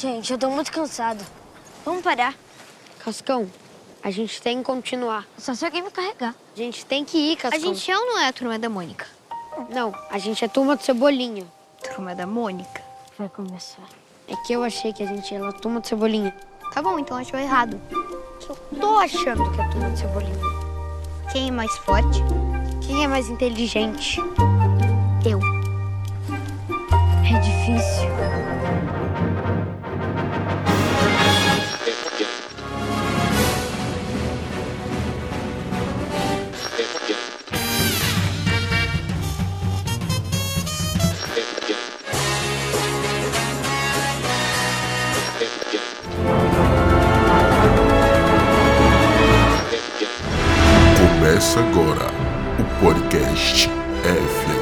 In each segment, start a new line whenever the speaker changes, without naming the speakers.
Gente, eu tô muito cansado.
Vamos parar.
Cascão, a gente tem que continuar.
Só se alguém me carregar.
A gente tem que ir,
A
Cascão.
gente é ou não é a turma da Mônica?
Não, a gente é turma do Cebolinha.
Turma da Mônica.
Vai começar.
É que eu achei que a gente era a turma do Cebolinha.
Tá bom, então achou errado.
Eu tô achando que é a turma do Cebolinha.
Quem é mais forte?
Quem é mais inteligente?
Eu.
É difícil.
Começa agora o podcast FHQs.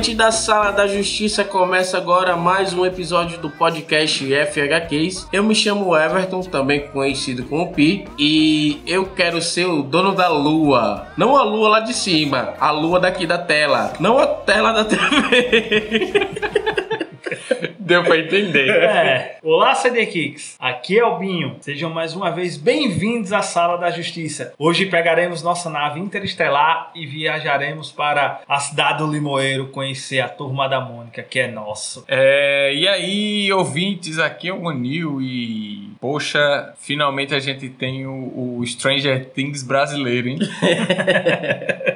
Diretamente da Sala da Justiça começa agora mais um episódio do podcast FHQs. Eu me chamo Everton, também conhecido como Pi, e eu quero ser o dono da lua. Não a lua lá de cima, a lua daqui da tela, não a tela da TV. Deu pra entender.
É. Olá, CD Kicks. Aqui é o Binho. Sejam mais uma vez bem-vindos à Sala da Justiça. Hoje pegaremos nossa nave interestelar e viajaremos para a cidade do Limoeiro conhecer a Turma da Mônica, que é nosso.
É, e aí, ouvintes, aqui é o Manil e. Poxa, finalmente a gente tem o, o Stranger Things brasileiro, hein?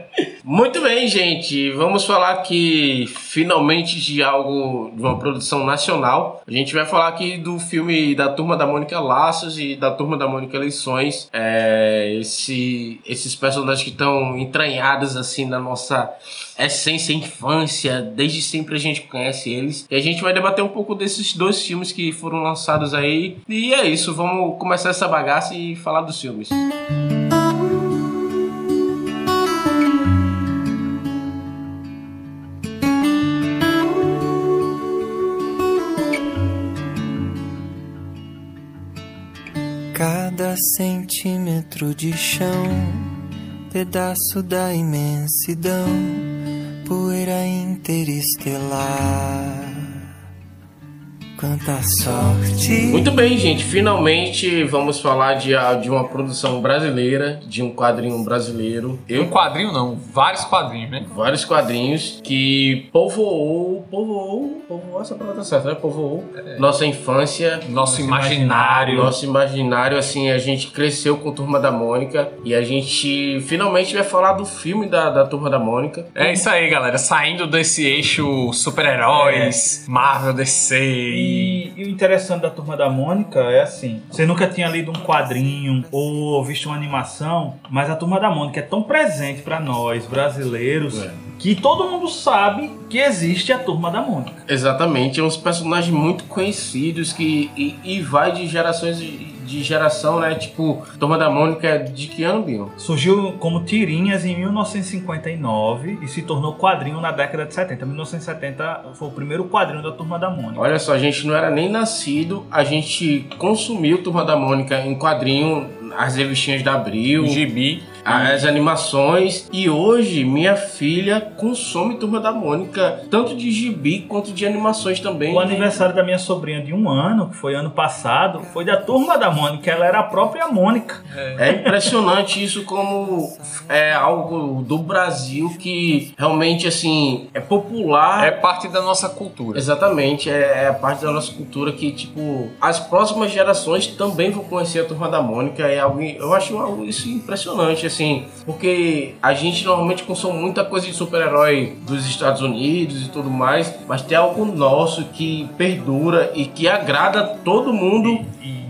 Muito bem, gente. Vamos falar aqui finalmente de algo, de uma produção nacional. A gente vai falar aqui do filme da Turma da Mônica Laços e da Turma da Mônica Eleições. É, esse, esses personagens que estão entranhados assim na nossa essência infância. Desde sempre a gente conhece eles. E a gente vai debater um pouco desses dois filmes que foram lançados aí. E é isso, vamos começar essa bagaça e falar dos filmes.
Centímetro de chão, pedaço da imensidão, poeira interestelar. Quanta sorte.
Muito bem, gente. Finalmente vamos falar de, de uma produção brasileira, de um quadrinho brasileiro.
Um
Eu
quadrinho não, vários quadrinhos, né?
vários quadrinhos que povoou, povoou, povoou essa palavra tá certa, né? Povoou nossa infância,
Nosso imaginário.
nosso imaginário, assim, a gente cresceu com Turma da Mônica e a gente finalmente vai falar do filme da, da Turma da Mônica.
É isso aí, galera. Saindo desse eixo super-heróis, Marvel, DC e.
E, e o interessante da Turma da Mônica é assim: você nunca tinha lido um quadrinho ou visto uma animação, mas a Turma da Mônica é tão presente para nós brasileiros
É.
que todo mundo sabe que existe a Turma da Mônica.
Exatamente, é uns personagens muito conhecidos que e, e vai de gerações de, de geração, né? Tipo, Turma da Mônica é de que ano, Binho?
Surgiu como tirinhas em 1959 e se tornou quadrinho na década de 70. 1970 foi o primeiro quadrinho da Turma da Mônica.
Olha só, a gente não era nem nascido, a gente consumiu Turma da Mônica em quadrinho, as revistinhas da Abril,
Gibi.
as animações, e hoje minha filha consome Turma da Mônica, tanto de gibi quanto de animações também.
O aniversário da minha sobrinha de um ano, que foi ano passado, foi da Turma da Mônica. Ela era a própria Mônica.
É impressionante isso como é algo do Brasil que realmente assim é popular.
É parte da nossa cultura.
Exatamente, é, é a parte da nossa cultura que, tipo, as próximas gerações também vão conhecer a Turma da Mônica. É algo, eu acho algo isso impressionante, assim, porque a gente normalmente consome muita coisa de super-herói dos Estados Unidos e tudo mais, mas tem algo nosso que perdura e que agrada todo mundo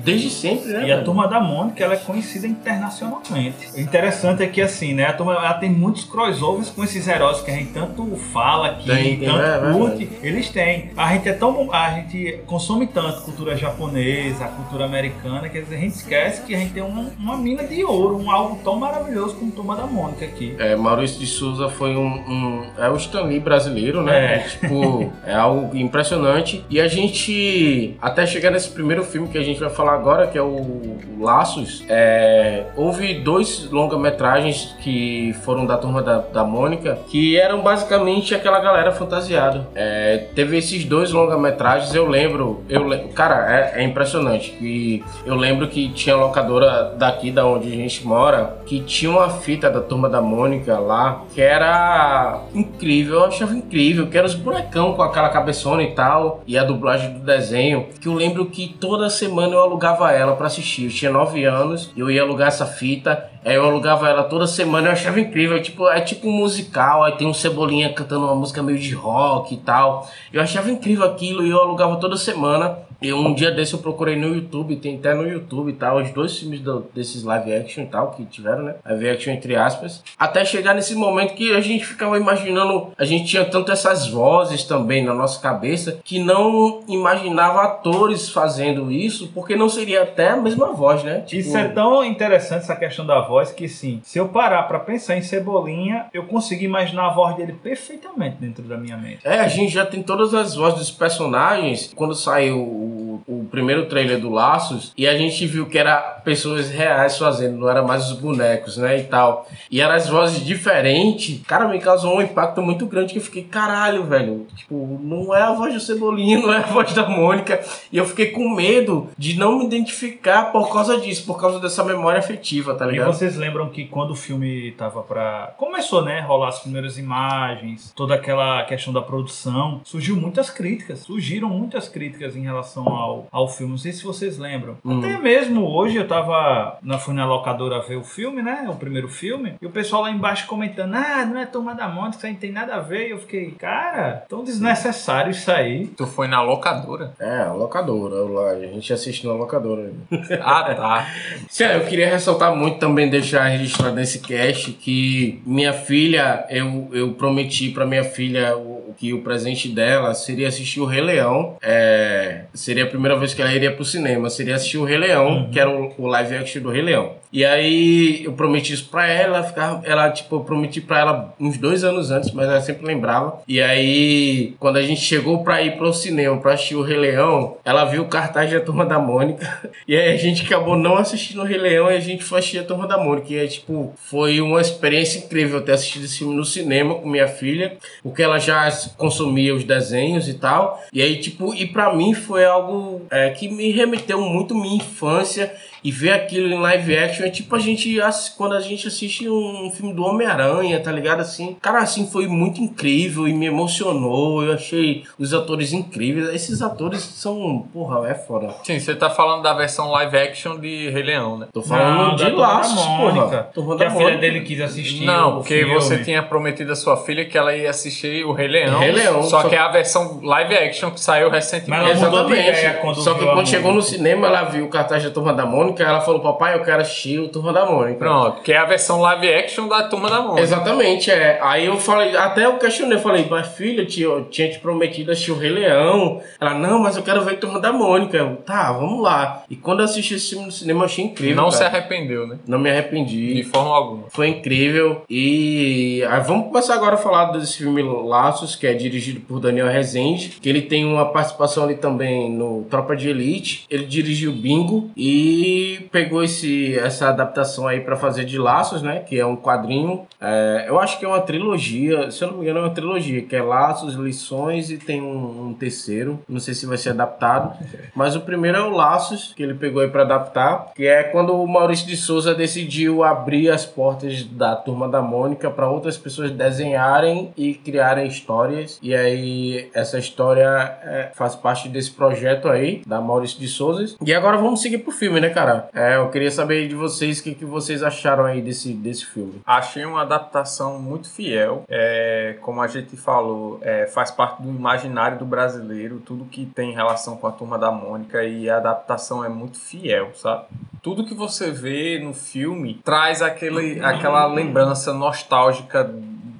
desde sempre, né?
E a? Turma da Mônica ela é conhecida internacionalmente. O interessante é que assim, né, a turma ela tem muitos crossovers com esses heróis que a gente tanto fala aqui,
Tem,
tanto
é, é
curte, eles têm. A gente é tão a gente consome tanto cultura japonesa, cultura americana, que a gente esquece que a gente tem um, um- uma mina de ouro, um algo tão maravilhoso como Turma da Mônica aqui.
É, Maurício de Souza foi um, um- É o Stanley brasileiro, né?
É.
Tipo, é algo impressionante. E a gente, até chegar nesse primeiro filme que a gente vai falar agora, que é o Laços, é, houve dois longa-metragens que foram da turma da, da Mônica, que eram basicamente aquela galera fantasiada. É, teve esses dois longa-metragens, eu lembro, eu cara, é, é impressionante. que eu lembro que tinha locadora daqui da onde a gente mora, que tinha uma fita da turma da Mônica lá, que era incrível, eu achava incrível, que era os bonecão com aquela cabeçona e tal, e a dublagem do desenho, que eu lembro que toda semana eu alugava ela pra assistir. Eu tinha 9 anos, eu ia alugar essa fita, aí eu alugava ela toda semana, eu achava incrível, tipo, é tipo um musical, aí tem um Cebolinha cantando uma música meio de rock e tal. Eu achava incrível aquilo e eu alugava toda semana. E um dia desse eu procurei no YouTube, tem até no YouTube e tal, os dois filmes do- desses live action e tal que tiveram, né? Live action entre aspas. Até chegar nesse momento que a gente ficava imaginando, a gente tinha tanto essas vozes também na nossa cabeça que não imaginava atores fazendo isso, porque não seria até a mesma voz, né? Tipo,
Isso é tão interessante, essa questão da voz, que sim, se eu parar pra pensar em Cebolinha, eu consigo imaginar a voz dele perfeitamente dentro da minha mente.
É, a gente já tem todas as vozes dos personagens. Quando saiu o, o primeiro trailer do Laços, e a gente viu que era pessoas reais fazendo, não era mais os bonecos, né? E tal. E eram as vozes diferentes. Cara, me causou um impacto muito grande que eu fiquei, caralho, velho. Tipo, não é a voz do Cebolinha, não é a voz da Mônica. E eu fiquei com medo de não me identificar por causa disso, por causa dessa memória afetiva, tá
E
ligado?
vocês lembram que quando o filme tava pra. Começou, né? Rolar as primeiras imagens, toda aquela questão da produção, surgiu muitas críticas. Surgiram muitas críticas em relação ao, ao filme. Não sei se vocês lembram.
Hum.
Até mesmo hoje eu tava. Na, fui na locadora ver o filme, né? O primeiro filme. E o pessoal lá embaixo comentando: Ah, não é turma da Mônica, isso aí não tem nada a ver. E eu fiquei, cara, tão desnecessário isso aí.
Tu foi na locadora?
É, a locadora. lá, A gente assiste na locadora.
Ah, tá.
Sim, eu queria ressaltar muito também, deixar registrado nesse cast que minha filha, eu, eu prometi pra minha filha o, que o presente dela seria assistir o Rei Leão. É, seria a primeira vez que ela iria pro cinema, seria assistir o Rei Leão, que era o, o live action do Rei Leão. E aí eu prometi isso pra ela, ficava, ela, tipo, eu prometi pra ela uns dois anos antes, mas ela sempre lembrava. E aí, quando a gente chegou pra ir pro cinema pra assistir o Rei Leão, ela viu o cartaz da Turma da Mônica. E aí a gente acabou não assistindo o Rei Leão e a gente foi assistir a Turma da Mônica. E aí, tipo, foi uma experiência incrível ter assistido esse filme no cinema com minha filha, porque ela já consumia os desenhos e tal. E aí, tipo, e pra mim foi algo é, que me remeteu muito minha infância e ver aquilo em live action é tipo a gente quando a gente assiste um filme do Homem-Aranha, tá ligado assim? Cara, assim foi muito incrível e me emocionou. Eu achei os atores incríveis. Esses atores são, porra, é foda.
Sim, você tá falando da versão live action de Rei Leão, né?
Tô falando
Não,
de laços,
Mônica,
porra. Turma
Que a filha dele quis assistir.
Não,
o
porque
filme.
você tinha prometido à sua filha que ela ia assistir o Rei Leão.
Rei Leão,
só,
só-
que é a versão live action que saiu
Mas
recentemente.
ela mudou de ideia quando
Só que quando chegou no cinema, ela viu o cartaz da Turma da Mônica, ela falou: Papai, eu quero assistir o Turma da Mônica.
Pronto, que é a versão live action da Turma da Mônica.
Exatamente, é. Aí eu falei, até eu questionei, eu falei, mas filha, eu tinha, eu tinha te prometido assistir o Rei Leão. Ela, não, mas eu quero ver Turma da Mônica. Eu, tá, vamos lá. E quando eu assisti esse filme no cinema, eu achei incrível.
Não se
cara.
arrependeu, né?
Não me arrependi.
De forma alguma.
Foi incrível. E aí vamos começar agora a falar desse filme Laços, que é dirigido por Daniel Rezende, que ele tem uma participação ali também no Tropa de Elite. Ele dirigiu Bingo e pegou esse, essa adaptação aí pra fazer de Laços, né? Que é um quadrinho. É, eu acho que é uma trilogia, se eu não me engano, é uma trilogia, que é Laços, Lições e tem um, um terceiro. Não sei se vai ser adaptado. Mas o primeiro é o Laços, que ele pegou aí pra adaptar, que é quando o Maurício de Souza decidiu abrir as portas da Turma da Mônica para outras pessoas desenharem e criarem histórias. E aí essa história é, faz parte desse projeto aí da Maurício de Souza. E agora vamos seguir pro filme, né, cara? É, eu queria saber de vocês o que, que vocês acharam aí desse, desse filme.
Achei uma adaptação muito fiel. É, como a gente falou, é, faz parte do imaginário do brasileiro, tudo que tem relação com a turma da Mônica e a adaptação é muito fiel, sabe? Tudo que você vê no filme traz aquele, aquela lembrança nostálgica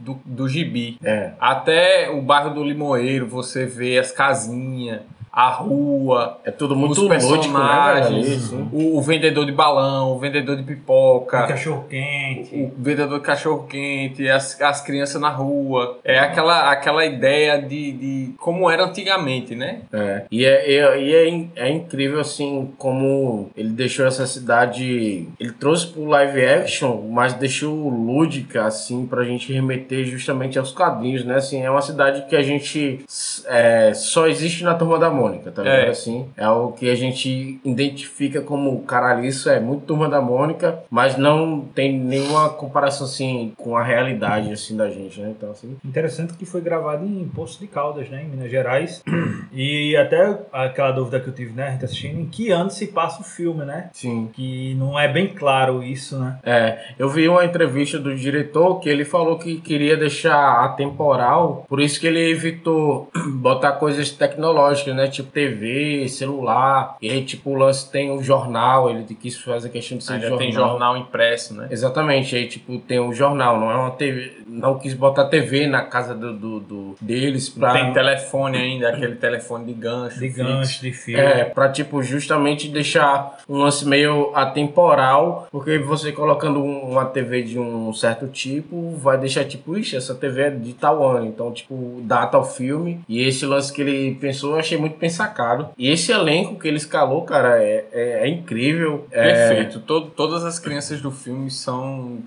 do, do gibi.
É.
Até o bairro do Limoeiro, você vê as casinhas, a rua,
É tudo muito
os
lúdico, né,
personagens,
ali, assim.
o, o vendedor de balão, o vendedor de pipoca,
Cachorro quente.
o vendedor de cachorro quente, as, as crianças na rua. É aquela, aquela ideia de, de como era antigamente, né?
É. E, é, é, e é, é incrível, assim, como ele deixou essa cidade. Ele trouxe pro live action, mas deixou lúdica, assim, pra gente remeter justamente aos quadrinhos, né? Assim, é uma cidade que a gente é, só existe na turma da Mônica, tá
É.
ligado? Assim, é o que a gente identifica como, caralho, isso é muito turma da Mônica, mas não tem nenhuma comparação, assim, com a realidade, assim, da gente, né? Então, assim.
Interessante que foi gravado em Poço de Caldas, né, em Minas Gerais. E até aquela dúvida que eu tive, né, a gente assistindo, em que ano se passa o filme, né?
Sim.
Que não é bem claro isso, né?
É, eu vi uma entrevista do diretor que ele falou que queria deixar atemporal, por isso que ele evitou botar coisas tecnológicas, né? Tipo TV, celular, e aí tipo o lance tem o jornal, ele quis fazer questão de ser
Ainda
jornal.
tem jornal impresso, né?
Exatamente, aí tipo tem o jornal, não é uma TV, não quis botar TV na casa do, do, do- deles pra...
Tem telefone ainda, aquele telefone de gancho.
De
fixo.
gancho, de fio.
É, pra, tipo, justamente deixar um lance meio atemporal, porque você colocando um- uma TV de um certo tipo, vai deixar, tipo, ixi, essa TV é de tal ano, então, tipo, data ao filme, e esse lance que ele pensou, eu achei muito pensacado. E esse elenco que ele escalou, cara, é, é, é incrível. É,
Perfeito. Todo- todas as crianças do filme são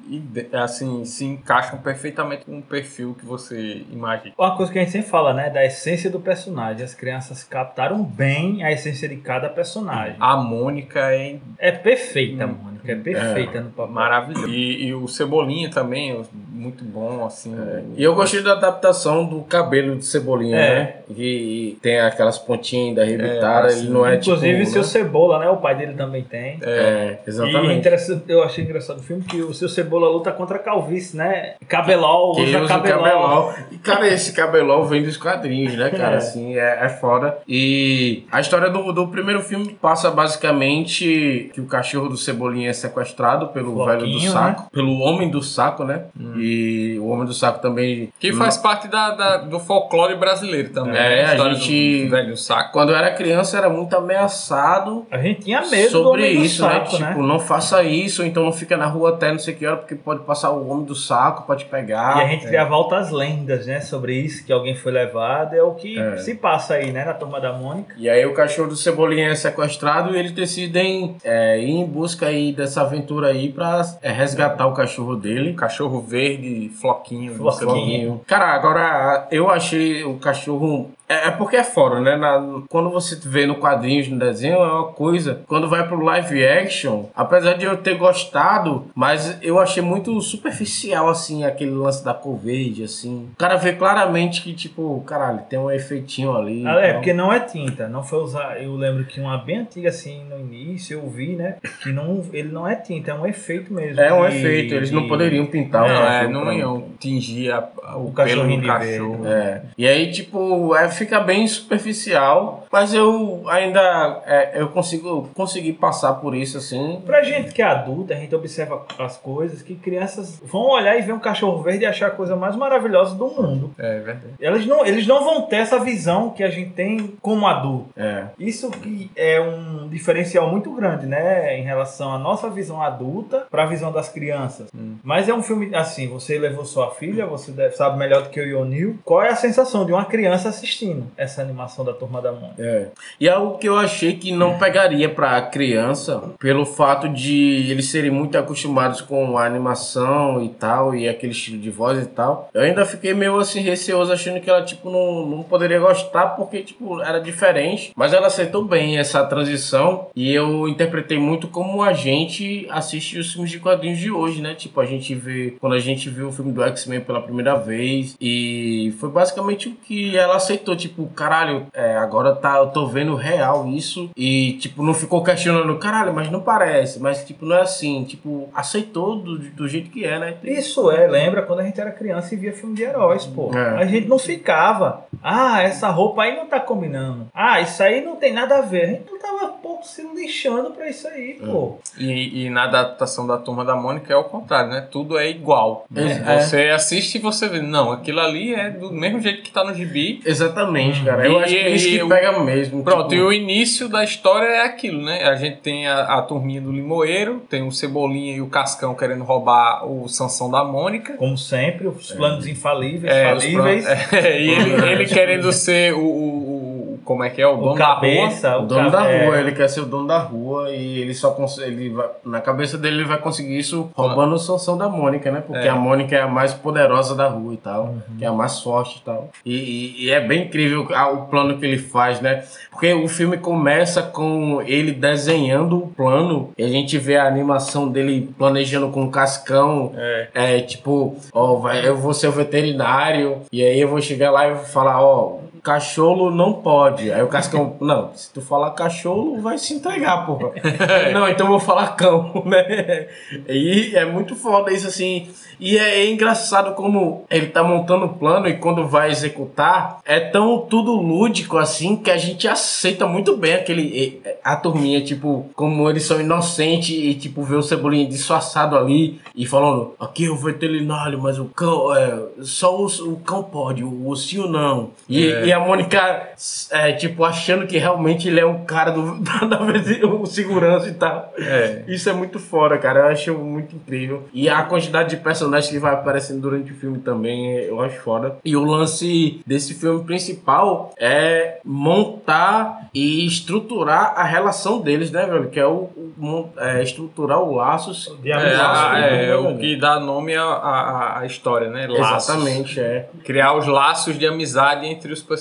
assim, se encaixam perfeitamente com o perfil que você imagina.
Uma coisa que a gente sempre fala, né? Da essência do personagem. As crianças captaram bem a essência de cada personagem.
A Mônica é
É perfeita, Mônica. É perfeita no papel.
maravilhosa. E, e o Cebolinha também, muito bom, assim.
E eu gostei da adaptação do cabelo de Cebolinha,
É.
né? Que tem aquelas pontinhas ainda arrebitadas,
assim,
ele não é
Inclusive,
tipo...
seu
né?
Cebola, né? O pai dele também tem.
É,
E
exatamente.
interessante, eu achei engraçado o filme que o seu Cebola luta contra a calvície, né? Cabelol,
Que
usa
usa o
cabelol.
cabelol. E, cara, esse cabelol vem dos quadrinhos, né, cara?
É.
Assim, é, é foda. E a história do, do primeiro filme passa basicamente que o cachorro do Cebolinha é sequestrado pelo
Floquinho,
velho do saco. Pelo homem do saco, né? E o homem do saco também...
Que faz parte da, da- do folclore brasileiro também.
É,
né?
a
história
gente-
do velho saco.
Quando eu era criança, era muito ameaçado
A gente tinha medo do
sobre
do
isso,
saco,
né?
né?
Tipo, não faça isso, então não fica na rua até não sei que hora, porque pode passar o homem do saco, pode pegar.
E a gente criava altas lendas, né? Sobre isso, que alguém foi levado. É o que
É.
se passa aí, né? Na turma da Mônica.
E aí o cachorro do Cebolinha é sequestrado e eles decidem é, ir em busca aí dessa aventura aí pra é, resgatar o cachorro dele.
Cachorro verde, floquinho. do.
Floquinho.
Cara, agora eu achei o cachorro. É, é porque é fora, né? Na- quando você vê no quadrinhos, no desenho, é uma coisa. Quando vai pro live action, apesar de eu ter gostado, mas eu achei muito superficial, assim, aquele lance da cor verde, assim. O cara vê claramente que, tipo, caralho, tem um efeitinho ali.
Ah, é, porque não é tinta, não foi usar. Eu lembro que uma bem antiga assim no início eu vi, né? Que não, ele não é tinta, é um efeito mesmo.
É um
de-
efeito, eles não
de-
poderiam pintar o
Não, é,
cachorro
não iam tingir a- a- o,
O
pelo
cachorrinho
do
de
cachorro.
verde.
É. E aí, tipo, é, fica bem superficial, mas eu ainda é, eu consigo conseguir passar por isso assim.
Pra gente que é adulta, a gente observa as coisas que crianças vão olhar e ver um cachorro verde e achar a coisa mais maravilhosa do mundo.
É verdade.
Eles não, eles não vão ter essa visão que a gente tem como adulto.
É.
Isso que é um diferencial muito grande, né? Em relação à nossa visão adulta para a visão das crianças. Mas é um filme assim, você levou sua filha, você deve, sabe melhor do que eu e o Neil. Qual é a sensação de uma criança assistindo essa animação da Turma da Mônica?
É. E é algo que eu achei que não pegaria pra criança, pelo fato de eles serem muito acostumados com a animação e tal, e aquele estilo de voz e tal. Eu ainda fiquei meio assim receoso, achando que ela, tipo, não, não poderia gostar, porque, tipo, era diferente. Mas ela aceitou bem essa transição, e eu interpretei muito como a gente assiste os filmes de quadrinhos de hoje, né? Tipo, a gente vê, quando a gente viu o filme do X-Men pela primeira vez, e foi basicamente o que ela aceitou, tipo, caralho, é, agora tá, eu tô vendo real isso, e, tipo, não ficou questionando, caralho, mas não parece, mas, tipo, não é assim, tipo, aceitou do, do jeito que é, né?
Isso é, lembra quando a gente era criança e via filme de heróis, pô.
É.
A gente não ficava. Ah, essa roupa aí não tá combinando. Ah, isso aí não tem nada a ver. A gente não tava, pouco se lixando pra isso aí, pô.
E, e na adaptação da Turma da Mônica é o contrário, né? Tudo é igual. né?
É.
Você assiste e você vê, não, aquilo ali é do mesmo jeito que tá no gibi.
Exatamente, cara. Eu
E-
acho que é isso que
o-
pega mesmo.
Pronto,
tipo,
e o início da história é aquilo, né? A gente tem a, a turminha do Limoeiro, tem o Cebolinha e o Cascão querendo roubar o Sansão da Mônica.
Como sempre, os planos infalíveis,
É, os
falíveis.
pro- é, e ele, ele querendo ser o- o- Como é que é? O
O
dono
cabeça,
da
O
o
dono da
é,
rua, ele quer ser o dono da rua e ele só consegue. Ele vai, na cabeça dele ele vai conseguir isso roubando o Sansão da Mônica, né? Porque
É.
a Mônica é a mais poderosa da rua e tal, que é a mais forte e tal. E, e- e é bem incrível o plano que ele faz, né? Porque o filme começa com ele desenhando o plano e a gente vê a animação dele planejando com o cascão.
É.
É tipo, ó, vai, eu vou ser o veterinário e aí eu vou chegar lá e vou falar, ó, cachorro não pode. Aí o Cascão, não, se tu falar cachorro, vai se entregar, porra. não, então eu vou falar cão, né? E é muito foda isso assim. E é, é engraçado como ele tá montando o plano e quando vai executar, é tão tudo lúdico assim que a gente aceita muito bem aquele a turminha, tipo, como eles são inocentes e tipo vê o Cebolinha disfarçado ali e falando, aqui o veterinário, mas o cão, é, só o, o cão pode, o ursinho não. E,
É.
e a Mônica, é, tipo, achando que realmente ele é um cara do, da, da vez- o segurança e tal.
É.
Isso é muito fora, cara. Eu acho muito incrível. E a quantidade de personagens que vai aparecendo durante o filme também, eu acho foda. E o lance desse filme principal é montar e estruturar a relação deles, né, velho? Que é o, o é, estruturar o laços.
De
É, é,
né,
o
velho?
que dá nome à, à, à história, né? Laços.
Exatamente, é.
Criar os laços de amizade entre os personagens.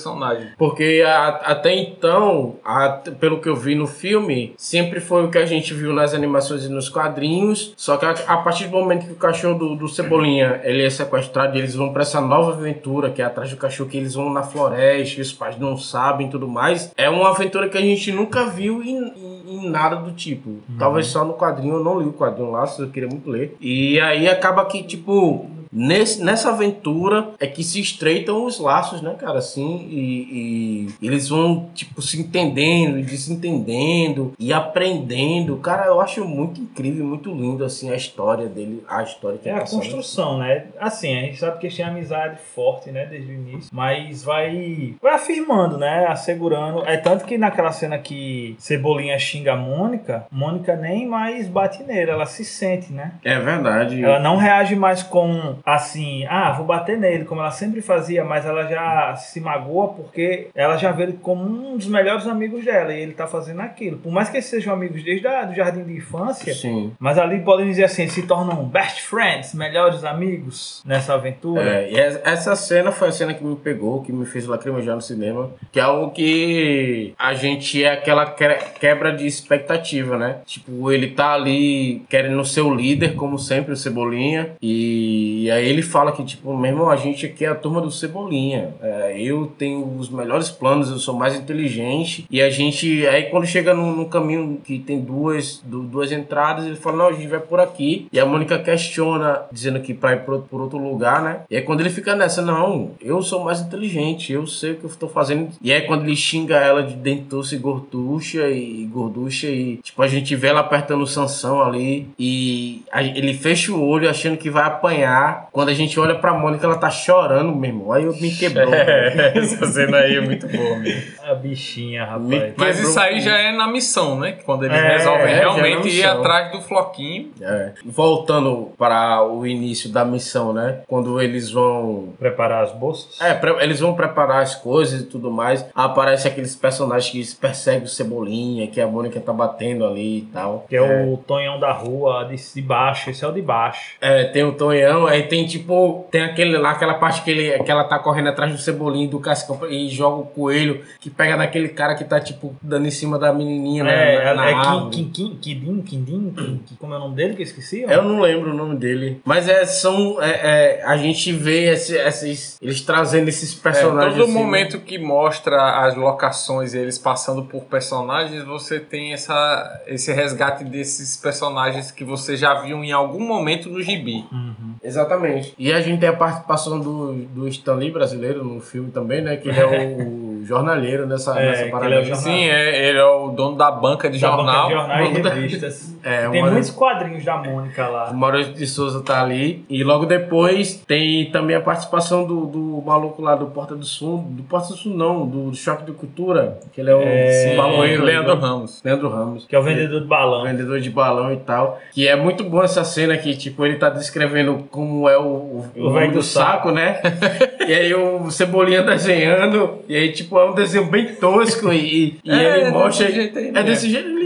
Porque a- até então, a- pelo que eu vi no filme, sempre foi o que a gente viu nas animações e nos quadrinhos. Só que a, a partir do momento que o cachorro do, do Cebolinha ele é sequestrado e eles vão pra essa nova aventura, que é atrás do cachorro, que eles vão na floresta, e os pais não sabem e tudo mais. É uma aventura que a gente nunca viu em, em- em nada do tipo. Talvez só no quadrinho, eu não li o quadrinho lá, eu queria muito ler. E aí acaba que, tipo, Nesse, nessa aventura é que se estreitam os laços, né, cara? Assim, e, e eles vão, tipo, se entendendo, e desentendendo e aprendendo. Cara, eu acho muito incrível, muito lindo, assim, a história dele, a história que
É a
passando.
construção, né? Assim, a gente sabe que eles têm amizade forte, né, desde o início, mas vai, vai afirmando, né, assegurando. É tanto que naquela cena que Cebolinha xinga a Mônica, Mônica nem mais bate nele, ela se sente, né?
É verdade.
Ela não reage mais com assim, ah, vou bater nele, como ela sempre fazia, mas ela já se magoa porque ela já vê ele como um dos melhores amigos dela e ele tá fazendo aquilo. Por mais que eles sejam amigos desde o jardim de infância,
Sim.
mas ali podem dizer assim, se tornam best friends, melhores amigos nessa aventura.
É, e es- essa cena foi a cena que me pegou, que me fez lacrimejar no cinema, que é algo que a gente é aquela que- quebra de expectativa, né? Tipo, ele tá ali querendo ser o líder, como sempre, o Cebolinha, e, aí ele fala que, tipo, meu irmão, a gente aqui é a turma do Cebolinha, É, eu tenho os melhores planos, eu sou mais inteligente, e a gente, aí quando chega num, caminho que tem duas, du- duas entradas, ele fala, não, a gente vai por aqui, e a Mônica questiona, dizendo que pra ir por, por outro lugar, né? E aí quando ele fica nessa, não, eu sou mais inteligente, eu sei o que eu tô fazendo. E aí quando ele xinga ela de dentuça e gorducha e gorducha e tipo a gente vê ela apertando o Sansão ali e a- ele fecha o olho achando que vai apanhar. Quando a gente olha pra Mônica, ela tá chorando, meu irmão. Aí eu me quebrou.
É, essa cena aí é muito boa mesmo.
A bichinha, rapaz.
Mas isso aí já é na missão, né? Quando eles
É,
resolvem
é, é
realmente ir atrás do floquinho.
É. Voltando para o início da missão, né? Quando eles vão
Preparar as bolsas?
É, pre- eles vão preparar as coisas e tudo mais. Aparece aqueles personagens que perseguem o Cebolinha, que a Mônica tá batendo ali e tal.
Que é, o Tonhão da rua, de, de baixo, esse é o de baixo.
É, tem o Tonhão, aí tem tipo, tem aquele lá, aquela parte que, ele, que ela tá correndo atrás do Cebolinha e do Cascão e joga o coelho, que pega naquele cara que tá tipo dando em cima da menininha
É,
na, na,
é,
na
Kim,
árvore.
Kim, Kim, Kidim, Kindim, Kim- como é o nome dele que eu esqueci? ó?
Eu não lembro o nome dele. Mas é, são. é, é, a gente vê esse- esses. Eles trazendo esses
É,
personagens.
todo
assim,
momento que mostra as locações e eles passando por personagens, você tem essa, esse resgate desses personagens que você já viu em algum momento no gibi.
Uhum.
Exatamente. E a gente tem a participação do, do Stanley brasileiro no filme também, né? Que é o jornalheiro nessa,
É,
nessa parada.
ele é o
Sim, é, ele é o dono da banca de
Da banca
jornal.
de jornais e
Banca-
revistas.
É,
Tem muitos quadrinhos da Mônica
O
lá.
Maurício de Souza tá ali. E logo depois tem também a participação do, do maluco lá do Porta do Sul. Do Porta do Sul, não, do Choque de Cultura. Que ele é o
É,
baloeiro.
Leandro
né?
Ramos.
Leandro Ramos.
Que é o vendedor de balão.
vendedor de balão e tal. Que é muito bom essa cena que, tipo, ele tá descrevendo como é o, o,
O
o
do
do saco, né? e aí o Cebolinha desenhando. E aí, tipo, é um desenho bem tosco. E, e
É,
ele
é
mostra.
desse jeito aí
é desse jeito.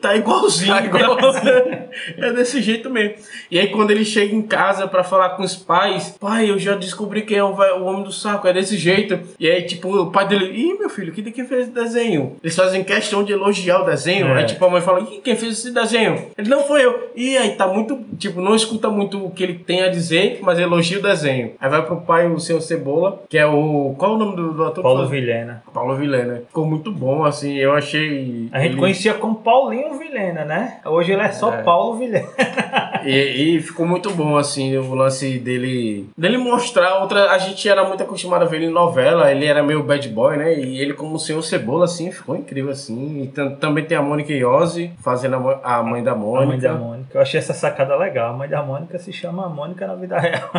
Tá igualzinho.
Tá igualzinho.
é desse jeito mesmo. E aí, quando ele chega em casa pra falar com os pais, pai, eu já descobri quem é o, o homem do saco, é desse jeito. E aí, tipo, o pai dele, ih, meu filho, quem que fez esse desenho? Eles fazem questão de elogiar o desenho.
É.
Aí, tipo, a mãe fala, ih, quem fez esse desenho? Ele, não foi eu. E aí, tá muito, tipo, não escuta muito o que ele tem a dizer, mas elogia o desenho. Aí vai pro pai, o seu Cebola, que é o. Qual é o nome do, do ator?
Paulo? Vilhena.
Paulo Vilhena. Ficou muito bom, assim, eu achei.
A gente
ele-
conhecia como Paulinho Vilhena, né? Hoje ele é só Paulo Vilhena.
E, e ficou muito bom, assim, o lance dele. dele mostrar outra. A gente era muito acostumado a ver ele em novela, ele era meio bad boy, né? E ele, como o senhor Cebola, assim, ficou incrível, assim. E tam- também tem a Mônica Iose fazendo a, a mãe da
A
Mônica.
mãe da Mônica. Eu achei essa sacada legal. A mãe da Mônica se chama Mônica na vida real.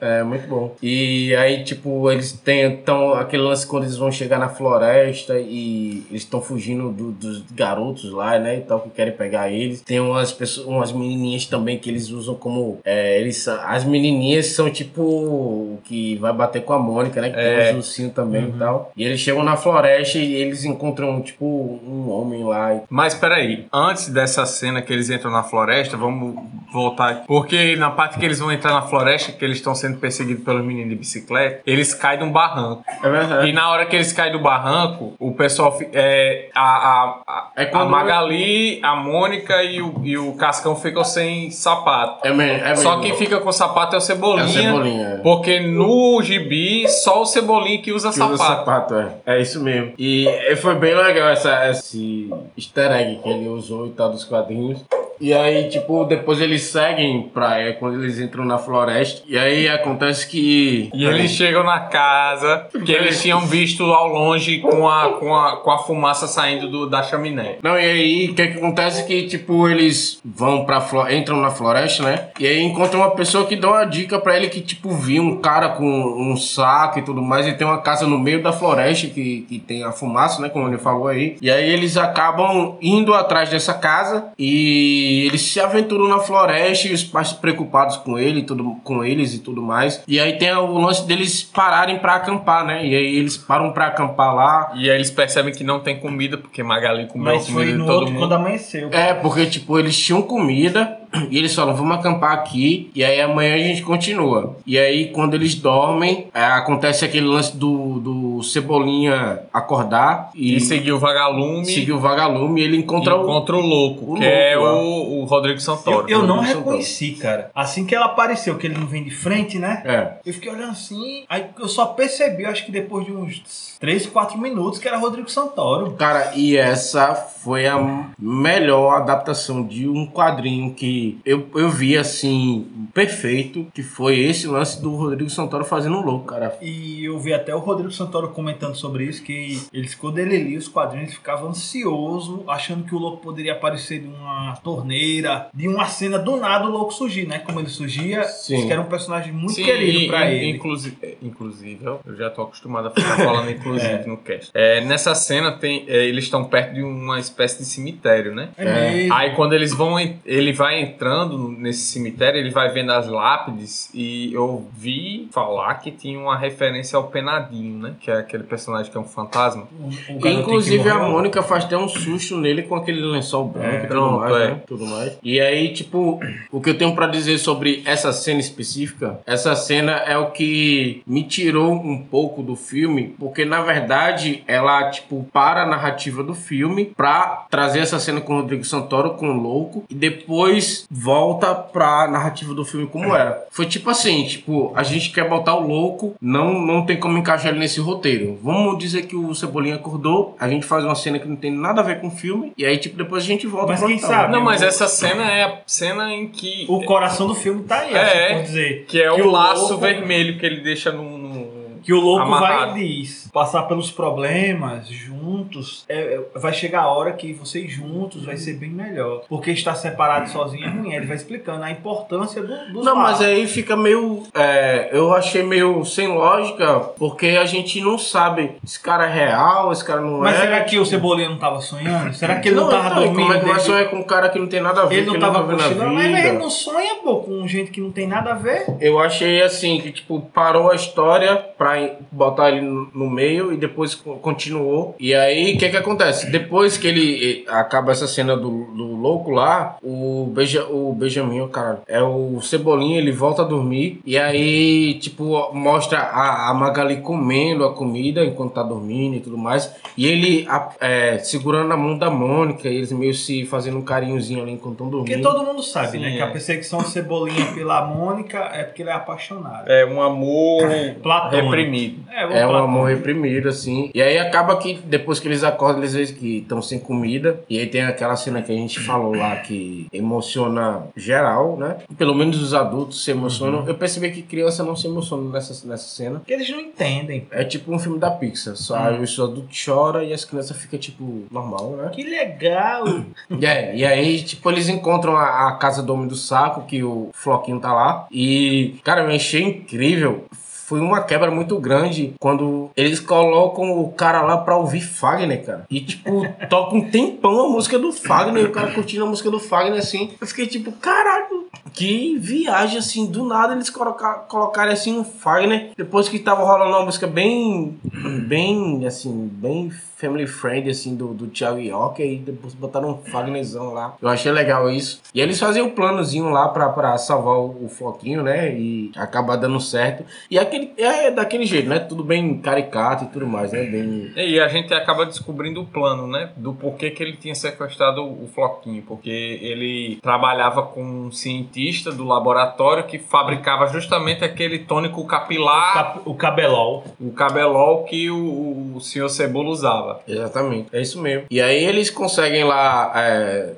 É, muito bom. E aí, tipo, eles têm então aquele lance quando eles vão chegar na floresta e eles estão fugindo do- dos garotos lá, né? E tal, que querem pegar eles. Tem umas pessoas, umas menininhas também que eles usam como. é, eles, as menininhas são tipo o que vai bater com a Mônica, né? Que
É.
tem uns ursinhos também e tal. E eles chegam na floresta e eles encontram, tipo, um homem lá. e-
Mas peraí, antes dessa cena que eles entram na floresta, vamos voltar. Porque na parte que eles vão entrar na floresta, que eles estão sendo perseguidos pelos meninos de bicicleta, eles caem de um barranco.
É verdade.
E na hora que eles caem do barranco, o pessoal. É, a, a, a,
É quando-
a Magali, a Mônica e o, e o Cascão ficam sem sapato.
É, é
Só
mesmo.
quem fica com sapato é o Cebolinha.
É o Cebolinha, é.
Porque no gibi, só o Cebolinha que usa
Que usa
sapato.
sapato, é. É isso mesmo. E foi bem legal essa, esse easter egg que ele usou e tal dos quadrinhos. E aí, tipo, depois eles seguem pra é, quando eles entram na floresta. E aí acontece que.
E eles chegam na casa que eles tinham visto ao longe com a, com a, com a fumaça saindo do, da chaminé.
Não, e aí o que, que acontece que, tipo, eles vão pra flo- entram na floresta, né? E aí encontram uma pessoa que dá uma dica pra ele que, tipo, viu um cara com um saco e tudo mais, e tem uma casa no meio da floresta que, que tem a fumaça, né? Como ele falou aí. E aí eles acabam indo atrás dessa casa e eles se aventuram na floresta e os pais preocupados com ele, e tudo, com eles e tudo mais. E aí tem o lance deles pararem pra acampar, né? E aí eles param pra acampar lá.
E aí eles percebem que não tem comida, porque Magali comeu
Mas
comida
foi
de
no
todo
outro
mundo.
quando amanheceu.
É, porque, tipo, eles tinham comida e eles falam, vamos acampar aqui e aí amanhã a gente continua. E aí, quando eles dormem, é, acontece aquele lance do, do Cebolinha acordar e,
E seguiu o vagalume
seguir o vagalume e ele
e
encontra o...
encontra o louco,
o
que é
louco lá.
o, o Rodrigo Santoro.
Eu, eu não
Rodrigo
reconheci, cara. Assim que ela apareceu, que ele não vem de frente, né?
É.
Eu fiquei olhando assim, aí eu só percebi, eu acho que depois de uns 3, 4 minutos, que era Rodrigo Santoro.
Cara, e essa foi a melhor adaptação de um quadrinho que eu, eu vi, assim, perfeito, que foi esse lance do Rodrigo Santoro fazendo um louco, cara.
E eu vi até o Rodrigo Santoro comentando sobre isso, que ele, quando ele lia os quadrinhos, ele ficava ansioso, achando que o louco poderia aparecer de uma torneira, de uma cena do nada o louco surgir, né? Como ele surgia,
Sim.
que era um personagem muito
Sim,
querido pra
e-
ele.
Inclusive, é, inclusive, eu eu já tô acostumado a ficar falando inclusive no cast. É, nessa cena tem, é, eles estão perto de uma espécie de cemitério, né?
É mesmo.
Aí quando eles vão, ele vai entrando nesse cemitério, ele vai vendo as lápides e eu vi falar que tinha uma referência ao Penadinho, né? Que é aquele personagem que é um fantasma.
O garotinho
Inclusive a. Mônica faz até um susto nele com aquele lençol branco
É,
e tudo
pronto,
mais,
é.
né? Tudo mais. E aí, tipo, o que eu tenho pra dizer sobre essa cena específica, essa cena é o que me tirou um pouco do filme, porque na verdade ela, tipo, para a narrativa do filme pra trazer essa cena com o Rodrigo Santoro, com o louco, e depois depois volta pra narrativa do filme como era. Foi tipo assim, tipo, a gente quer botar o louco, não, não tem como encaixar ele nesse roteiro. Vamos dizer que o Cebolinha acordou, a gente faz uma cena que não tem nada a ver com o filme, e aí, tipo, depois a gente volta
Mas
pro
quem sabe?
Não, mas essa cena é a cena em que.
O coração do filme tá aí,
É,
é, dizer.
Que é
que
o
o
laço
louco-
vermelho que ele deixa no. no-
Que o louco
amarrado.
vai e diz, passar pelos problemas juntos, é, é, vai chegar a hora que vocês juntos vai ser bem melhor. Porque estar separado sozinho é ruim. Ele vai explicando a importância do, dos
Não, mas aí fica meio. é, eu achei meio sem lógica, porque a gente não sabe. Esse cara é real, esse cara não
Mas
é.
será que o Cebolinha não tava sonhando? Será que ele não, tava
então,
dormindo?
Como é que vai
dele?
sonhar com um cara que não tem nada a ver?
Ele não
que
tava
nunca viu
cochilando,
na
mas
vida?
ele não sonha, pô, com gente que não tem nada a ver.
Eu achei assim, que tipo, parou a história pra botar ele no no meio e depois co- continuou. E aí, o que que acontece? Depois que ele acaba essa cena do, do louco lá, o, Beija, o Benjamin, cara, é o Cebolinha, ele volta a dormir. E aí, tipo, mostra a, a Magali comendo a comida enquanto tá dormindo e tudo mais. E ele a- é, segurando a mão da Mônica, e eles meio se fazendo um carinhozinho ali enquanto estão dormindo.
Porque todo mundo sabe,
Sim,
né? Que
é.
a perseguição de Cebolinha pela Mônica é porque ele é apaixonado.
É um amor
Platônico.
reprimido.
É,
É um amor reprimido, assim. E aí acaba que depois que eles acordam, eles veem que estão sem comida. E aí tem aquela cena que a gente falou lá que emociona geral, né? Pelo menos os adultos se emocionam. Eu percebi que criança não se emociona nessa, nessa cena.
Porque eles não entendem.
É tipo um filme da Pixar. Só aí os adultos choram e as crianças ficam, tipo, normal, né?
Que legal!
E, é, e aí, tipo, eles encontram a, a casa do Homem do Saco, que o Floquinho tá lá. E, cara, eu achei incrível. Foi uma quebra muito grande quando eles colocam o cara lá pra ouvir Fagner, cara. E, tipo, toca um tempão a música do Fagner. E o cara curtindo a música do Fagner, assim. Eu fiquei tipo, caralho, que viagem, assim. Do nada eles colocar, colocaram, assim, um Fagner. Depois que tava rolando uma música bem, bem, assim, bem family friend, assim, do, do Thiago York. E depois botaram um Fagnerzão lá. Eu achei legal isso. E eles faziam um planozinho lá pra, pra salvar o, o Floquinho, né? E acabar dando certo. E aquele, é daquele jeito, né? Tudo bem caricato e tudo mais, né? Bem...
E a gente acaba descobrindo o plano, né? Do porquê que ele tinha sequestrado o Floquinho. Porque ele trabalhava com um cientista do laboratório que fabricava justamente aquele tônico capilar,
Cap- o cabelol.
o cabelol que o, o senhor Cebola usava.
Exatamente, é isso mesmo. E aí eles conseguem lá é,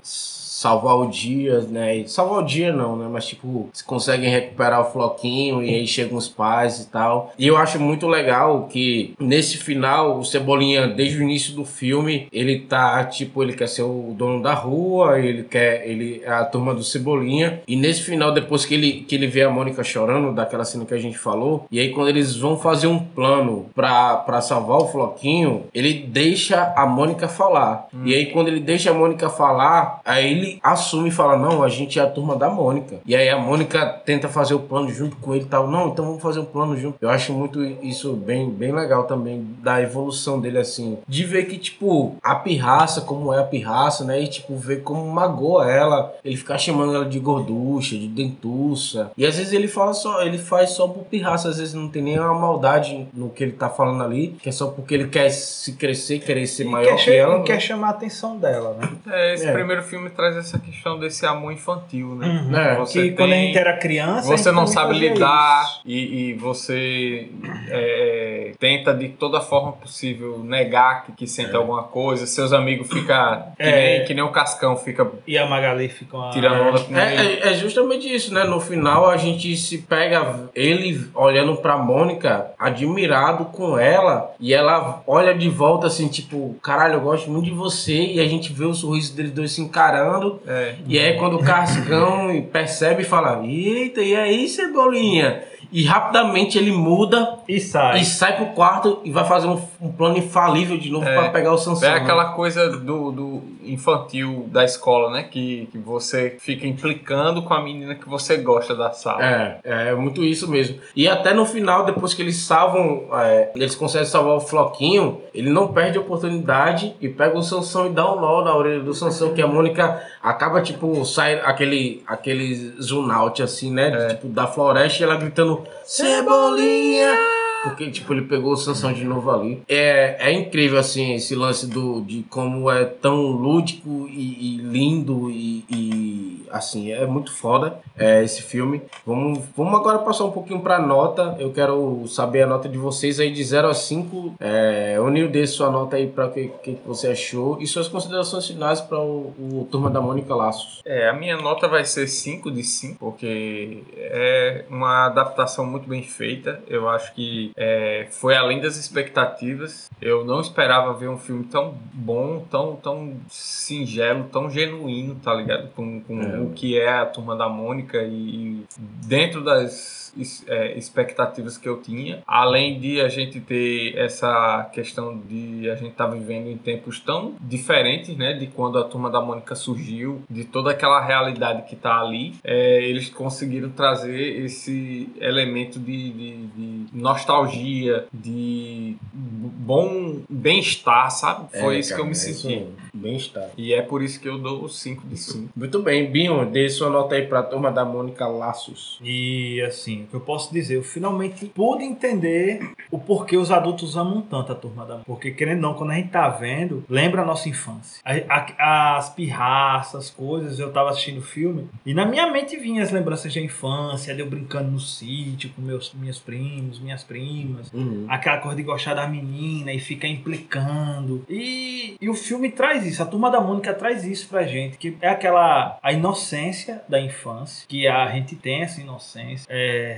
salvar o dia, né? E Salvar o dia não, né? Mas tipo, eles conseguem recuperar o floquinho e aí chegam os pais e tal. E eu acho muito legal que nesse final, o Cebolinha, desde o início do filme, ele tá, tipo, ele quer ser o dono da rua, ele quer, ele é a turma do Cebolinha. E nesse final, depois que ele, que ele vê a Mônica chorando, daquela cena que a gente falou, e aí quando eles vão fazer um plano pra salvar o Floquinho, ele deixa a Mônica falar. E aí quando ele deixa a Mônica falar, aí ele assume e fala, não, a gente é a turma da Mônica. E aí a Mônica tenta fazer o plano junto com ele e tal. Não, então vamos fazer um plano junto. Eu acho muito isso bem, bem legal também, da evolução dele, assim. De ver que, tipo, a pirraça, como é a pirraça, né? E, tipo, ver como magoa ela. Ele ficar chamando ela de gorducha, de dentuça. E às vezes ele fala só, ele faz só por pirraça. Às vezes não tem nenhuma maldade no que ele tá falando ali. Que é só porque ele quer se crescer, querer ser
E
maior
quer,
que ela.
e
né?
quer chamar a atenção dela, né?
É, esse
É.
primeiro filme traz essa questão desse amor infantil, né?
Uhum.
É,
Você
que
tem-
quando a gente era criança.
Você não sabe lidar e, e você é, tenta de toda forma possível negar que, que sente alguma coisa. Seus amigos ficam que,
É.
nem, que nem o Cascão fica
E a Magali fica uma...
tirando onda com ele.
É, é, é justamente isso, né? No final a gente se pega ele olhando pra Mônica, admirado com ela, e ela olha de volta assim, tipo, caralho, eu gosto muito de você, e a gente vê o sorriso deles dois se encarando.
É.
E aí quando o Cascão percebe e fala, eita, e aí, Cebolinha? E rapidamente ele muda
E sai.
e sai pro quarto e vai fazer um, um plano infalível de novo
É.
pra pegar o Sansão.
É
né?
aquela coisa do, do infantil da escola, né? Que, que você fica implicando com a menina que você gosta da sala.
É, é muito isso mesmo. E até no final, depois que eles salvam, é, eles conseguem salvar o Floquinho, ele não perde a oportunidade e pega o Sansão e dá um nó na orelha do Sansão, que a Mônica acaba, tipo, sai aquele, aquele zoom out, assim, né? de, tipo, da floresta e ela gritando, Cebolinha! Porque, tipo, ele pegou o Sansão de novo ali. É, é incrível, assim, esse lance do, de como é tão lúdico e, e lindo e, e, assim, é muito foda é, esse filme. Vamos, vamos agora passar um pouquinho pra nota. Eu quero saber a nota de vocês aí de 0 a 5. É, Unil, dê sua nota aí pra o que, que você achou e suas considerações finais para o, o Turma da Mônica Laços.
É, a minha nota vai ser 5 de 5, porque é uma adaptação muito bem feita. Eu acho que é, foi além das expectativas. Eu não esperava ver um filme tão bom, tão, tão singelo, tão genuíno, tá ligado? Com, com
É.
o que é a Turma da Mônica e, e dentro das é, expectativas que eu tinha. Além de a gente ter essa questão de a gente estar vivendo em tempos tão diferentes, né? De quando a Turma da Mônica surgiu, de toda aquela realidade que tá ali, é, eles conseguiram trazer esse elemento de, de- de nostalgia, de bom bem-estar, sabe? Foi
É,
isso que
cara,
eu me
é
senti.
Bem-estar.
E é por isso que eu dou 5 de 5.
Muito bem, Binho, dê sua nota aí pra Turma da Mônica Laços.
E assim, que eu posso dizer, eu finalmente pude entender o porquê os adultos amam tanto a turma da Porque, querendo ou não, quando a gente tá vendo, lembra a nossa infância. A- a- as pirraças, as coisas, eu tava assistindo o filme e na minha mente vinha as lembranças da infância, ali eu brincando no sítio com meus, meus primos, minhas primas.
Uhum.
Aquela coisa de gostar da menina e ficar implicando. E, e o filme traz isso, a turma da Mônica traz isso pra gente, que é aquela a inocência da infância, que a gente tem essa inocência, é,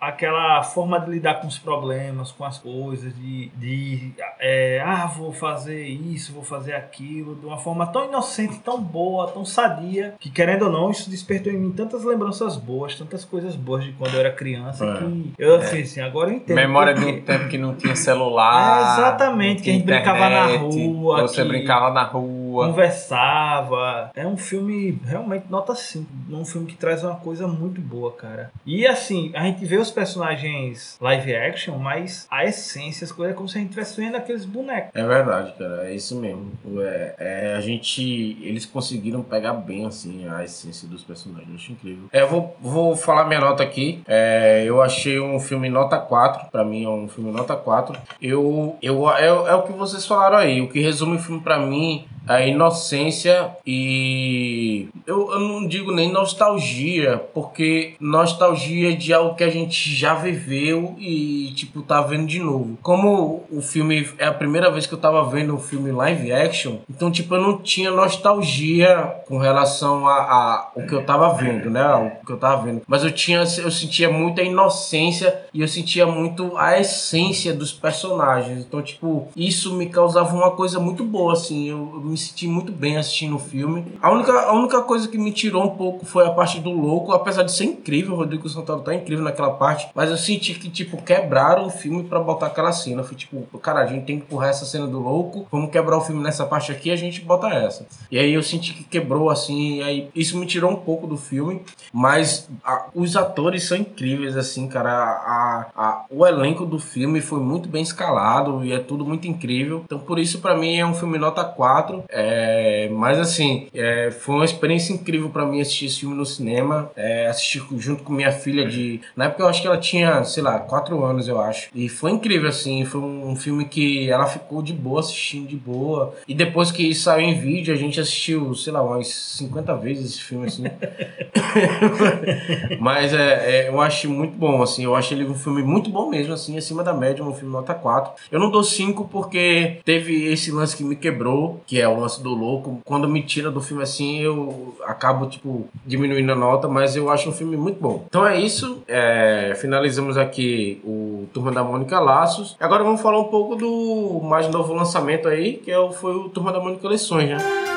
aquela forma de lidar com os problemas, com as coisas, de, de é, ah, vou fazer isso, vou fazer aquilo, de uma forma tão inocente, tão boa, tão sadia, que querendo ou não, isso despertou em mim tantas lembranças boas, tantas coisas boas de quando eu era criança,
É.
que eu assim, assim, agora eu entendo.
Memória de
porque-
um tempo que não tinha celular.
É, exatamente, que a gente brincava na
internet,
rua,
Você
que-
brincava na rua.
Conversava. É um filme realmente nota 5. Um filme que traz uma coisa muito boa, cara. E assim, a gente vê os personagens live action, mas a essência, as coisas é como se a gente estivesse vendo aqueles bonecos.
É verdade, cara, é isso mesmo. É, é, a gente. Eles conseguiram pegar bem, assim, a essência dos personagens. Eu acho incrível. É, eu vou, vou falar minha nota aqui. É, eu achei um filme nota 4. Pra mim é um filme nota 4. Eu. eu é, é o que vocês falaram aí. O que resume o filme pra mim a inocência e eu, eu não digo nem nostalgia, porque nostalgia de algo que a gente já viveu e tipo tá vendo de novo. Como o filme é a primeira vez que eu tava vendo um filme live action, então tipo eu não tinha nostalgia com relação a, a o que eu tava vendo, né? O que eu tava vendo, mas eu tinha eu sentia muita inocência e eu sentia muito a essência dos personagens. Então tipo isso me causava uma coisa muito boa assim. Eu, eu me senti muito bem assistindo o filme. A única, a única coisa que me tirou um pouco foi a parte do louco, apesar de ser incrível, o Rodrigo Santoro tá incrível naquela parte, mas eu senti que, tipo, quebraram o filme pra botar aquela cena. Fui tipo, cara, a gente tem que empurrar essa cena do louco, vamos quebrar o filme nessa parte aqui a gente bota essa. E aí eu senti que quebrou, assim, e aí isso me tirou um pouco do filme, mas a- os atores são incríveis, assim, cara. A, a- o elenco do filme foi muito bem escalado e é tudo muito incrível. Então, por isso, pra mim, é um filme nota 4. É, mas, assim, é, foi uma experiência incrível pra mim assistir esse filme no cinema. É, assistir junto com minha filha de. Na época eu acho que ela tinha, sei lá, 4 anos, eu acho. E foi incrível, assim. Foi um filme que ela ficou de boa assistindo, de boa. E depois que saiu em vídeo, a gente assistiu, sei lá, umas 50 vezes esse filme, assim. Mas é, é, eu acho muito bom, assim. Eu acho ele um filme muito bom mesmo, assim, acima da média, um filme nota 4. Eu não dou 5 porque teve esse lance que me quebrou, que é o lance do louco. Quando me tira do filme assim, eu acabo, tipo, diminuindo a nota, mas eu acho um filme muito bom. Então é isso. é, finalizamos aqui o Turma da Mônica Laços. Agora vamos falar um pouco do mais novo lançamento aí, que é foi o Turma da Mônica Lições, né?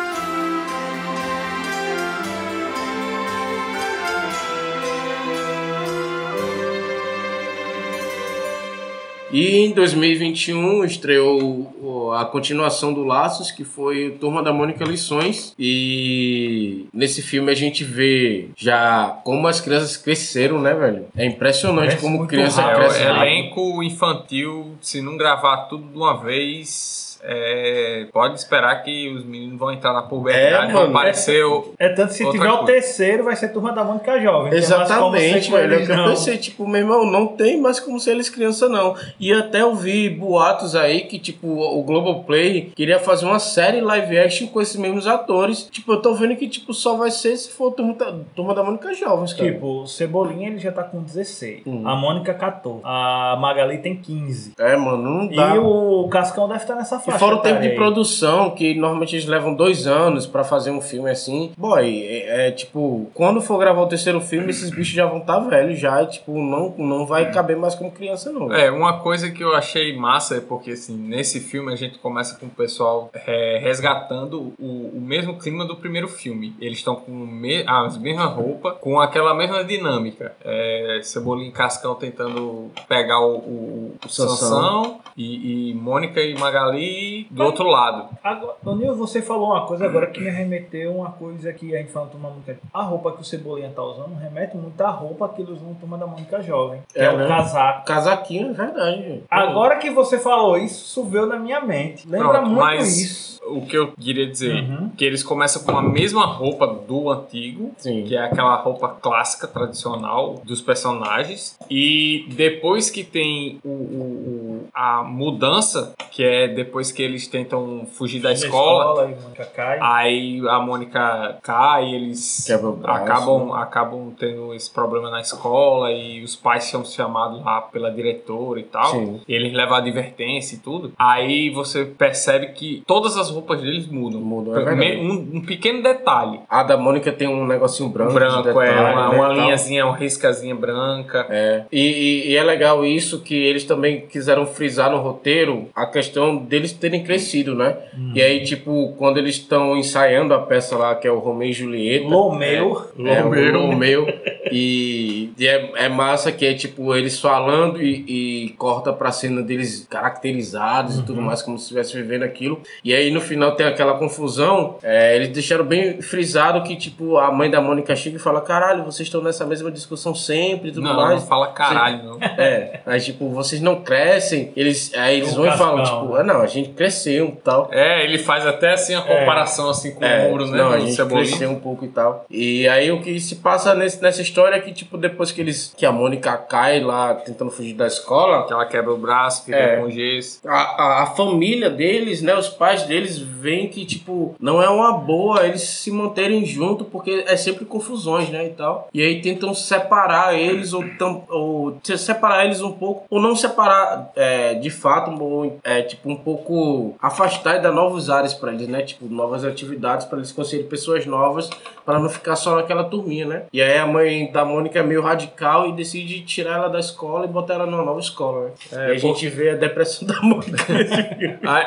E em 2021 estreou a continuação do Laços, que foi o Turma da Mônica Lições. E nesse filme a gente vê já como as crianças cresceram, né, velho? É impressionante
Cresce
como criança
É,
rápido.
cresce
o
rápido.
elenco infantil, se não gravar tudo de uma vez, é, pode esperar que os meninos vão entrar na puberdade,
É,
vão
mano.
aparecer o-
É tanto que se tiver o
coisa.
terceiro, vai ser Turma da Mônica Jovem.
Exatamente, velho. É o que eu
não.
pensei, tipo, meu irmão, não tem mais como ser eles criança, não. E até eu vi boatos aí que, tipo, o Globoplay queria fazer uma série live action com esses mesmos atores. Tipo, eu tô vendo que, tipo, só vai ser se for Turma da, Turma da Mônica Jovens, cara.
Tipo, o Cebolinha ele já tá com 16.
Hum.
A Mônica 14. A Magali tem 15.
É, mano, não dá.
E o Cascão deve estar nessa
E fora o tempo de produção, que normalmente eles levam dois anos pra fazer um filme assim. Boy, é, é, tipo, quando for gravar o terceiro filme, esses bichos já vão estar velhos já. E, tipo, não, não vai caber mais como criança, não.
É, uma coisa que eu achei massa é porque, assim, nesse filme a gente começa com o pessoal é, resgatando o, o mesmo clima do primeiro filme. Eles estão com me, as mesmas roupas, com aquela mesma dinâmica. É, Cebolinha e Cascão tentando pegar o, o, o
Sansão.
Sansão e, e Mônica e Magali do outro lado.
Agora, Daniel, você falou uma coisa agora que me remeteu uma coisa que a gente fala Turma da Mônica. A roupa que o Cebolinha tá usando remete muito à roupa que eles usam no Turma da Mônica Jovem. Que é,
É,
o
né?
casaco.
Casaquinho, é verdade, gente.
Agora que você falou isso, isso veio na minha mente. Lembra
Pronto,
muito
mas-
isso.
O que eu queria dizer,
Uhum.
que eles começam com a mesma roupa do antigo,
Sim.
que é aquela roupa clássica, tradicional dos personagens. E depois que tem o, o- o- a mudança, que é depois que eles tentam fugir da escola,
e Mônica cai.
aí a Mônica cai, eles
braço,
acabam,
né?
acabam tendo esse problema na escola e os pais são chamados lá pela diretora e tal.
Sim.
E eles levam advertência e tudo. Aí você percebe que todas as roupas deles mudam.
Mudam, é
um, um pequeno detalhe.
A da Mônica tem um negocinho branco.
branco,
de detalhe,
é, uma,
né,
uma linhazinha, uma riscazinha branca.
É. E, e- e é legal isso que eles também quiseram frisar no roteiro a questão deles terem crescido, né? E aí, tipo, quando eles estão ensaiando a peça lá, que é o Romeu e Julieta.
Lomeu.
É, é o Romeu. E, e é, é massa que é tipo eles falando e, e corta pra cena deles caracterizados e tudo mais, como se estivesse vivendo aquilo. E aí no final tem aquela confusão. é, eles deixaram bem frisado que, tipo, a mãe da Mônica chega e fala: caralho, vocês estão nessa mesma discussão sempre e tudo
Não,
mais.
não fala caralho, não.
É, aí tipo, vocês não crescem, eles, aí eles
Um
vão e falam, tipo,
né?
ah não, a gente cresceu e tal.
É, ele faz até assim a comparação assim com
É,
o ombro, né?
não, a gente cresceu um pouco e tal. E aí o que se passa nesse- nessa história é que, tipo, depois que eles. que a Mônica cai lá tentando fugir da escola,
Que ela quebra o braço, fica
É.
com gesso.
a, a, a família deles, né, os pais deles veem que, tipo, não é uma boa eles se manterem junto, porque é sempre confusões, né, e tal. E aí tentam separar eles, ou, tam, ou se- separar eles um pouco, ou não separar é, de fato, ou, é, tipo, um pouco afastar e dar novos ares pra eles, né, tipo, novas atividades pra eles conseguirem pessoas novas, para não ficar só naquela turminha, né. E aí a mãe da Mônica é meio radical e decide tirar ela da escola e botar ela numa nova escola, né.
É,
e a gente vê a depressão da Mônica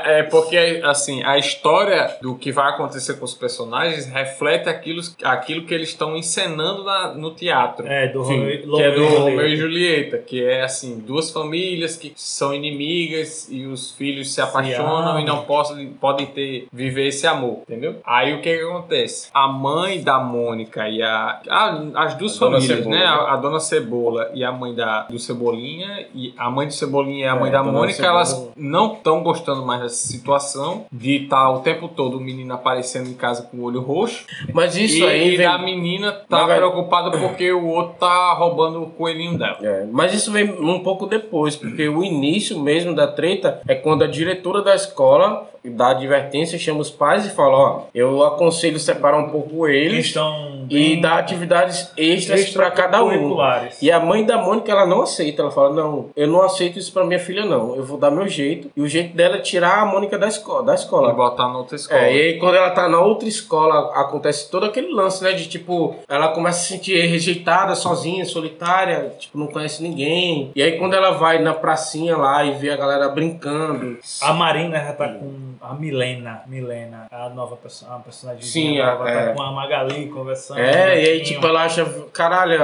É porque, assim, a história do que vai acontecer com os personagens reflete aquilo, aquilo que eles estão encenando na- no teatro.
É, do
Sim,
Romeu,
Que é do
Romeu e Julieta.
Que é assim, duas famílias que são inimigas e os filhos se apaixonam e não possam, podem ter, viver esse amor, entendeu? Aí o que, que acontece? A mãe da Mônica e a. a- as duas
A Dona Cebola.
né? A, a dona Cebola e a mãe da, do Cebolinha, e a mãe do Cebolinha e a
É,
mãe da
Dona
Mônica,
Cebola.
elas não estão gostando mais dessa situação de estar o tempo todo o menino aparecendo em casa com o olho roxo.
Mas isso
e
aí vem...
a menina tá
Mas
preocupada porque o outro tá roubando o coelhinho dela.
É, mas isso vem um pouco depois, porque o início mesmo da treta é quando a diretora da escola dá advertência, chama os pais e fala, ó, eu aconselho separar um pouco
Eles
eles
estão
e
bem
dar atividades extras para cada um. E a mãe da Mônica, ela não aceita. Ela fala: Não, eu não aceito isso pra minha filha, não. Eu vou dar meu jeito. E o jeito dela é tirar a Mônica da escola. Da
E
escola.
botar na outra escola.
É, e aí quando ela tá na outra escola, acontece todo aquele lance, né? De tipo, ela começa a se sentir rejeitada, sozinha, solitária, tipo, não conhece ninguém. E aí quando ela vai na pracinha lá e vê a galera brincando.
A Marina já tá com a Milena. Milena, a nova perso a personagem
Sim,
nova,
é.
tá com a Magali conversando.
É, e aí
um
tipo, ela acha, caralho,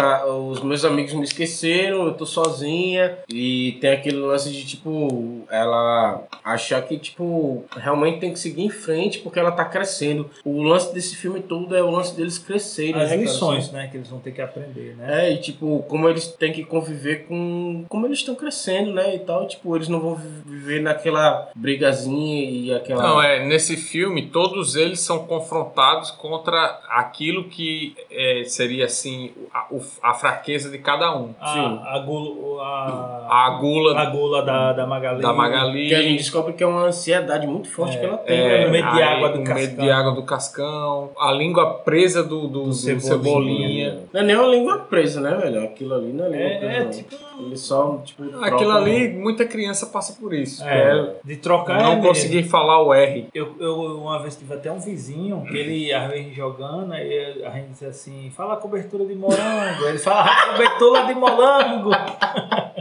os meus amigos me esqueceram, eu tô sozinha. E tem aquele lance de, tipo, ela achar que, tipo, realmente tem que seguir em frente porque ela tá crescendo. O lance desse filme todo é o lance deles crescerem,
As
né,
lições, né, que eles vão ter que aprender, né?
É, e tipo, como eles têm que conviver com. Como eles estão crescendo, né? E tal, tipo, eles não vão vi- viver naquela brigazinha e aquela.
Não, é, nesse filme, todos eles são confrontados contra aquilo que é, seria, assim, a, a fraqueza de cada um.
A, a, gula, a,
A gula
a gula da, da Magali.
da Magali.
Que a gente descobre que é uma ansiedade muito forte
É,
que ela tem,
É,
né?
o medo de água do
medo
cascão.
de água do cascão, a língua presa do, do, do
Cebolinha.
cebolinha.
Não é nem uma língua presa, né, velho? Aquilo ali não é língua
É,
presa.
é
não.
tipo um-
Ele só, tipo.
Aquilo
troca
ali, muita criança passa por isso.
É,
é
de trocar é
não
mesmo.
conseguir falar o R.
Eu, eu uma vez tive até um vizinho que ele, às vezes, jogando, aí a gente disse assim, fala cobertura de morango. Ele fala "Ah, cobertura de morango.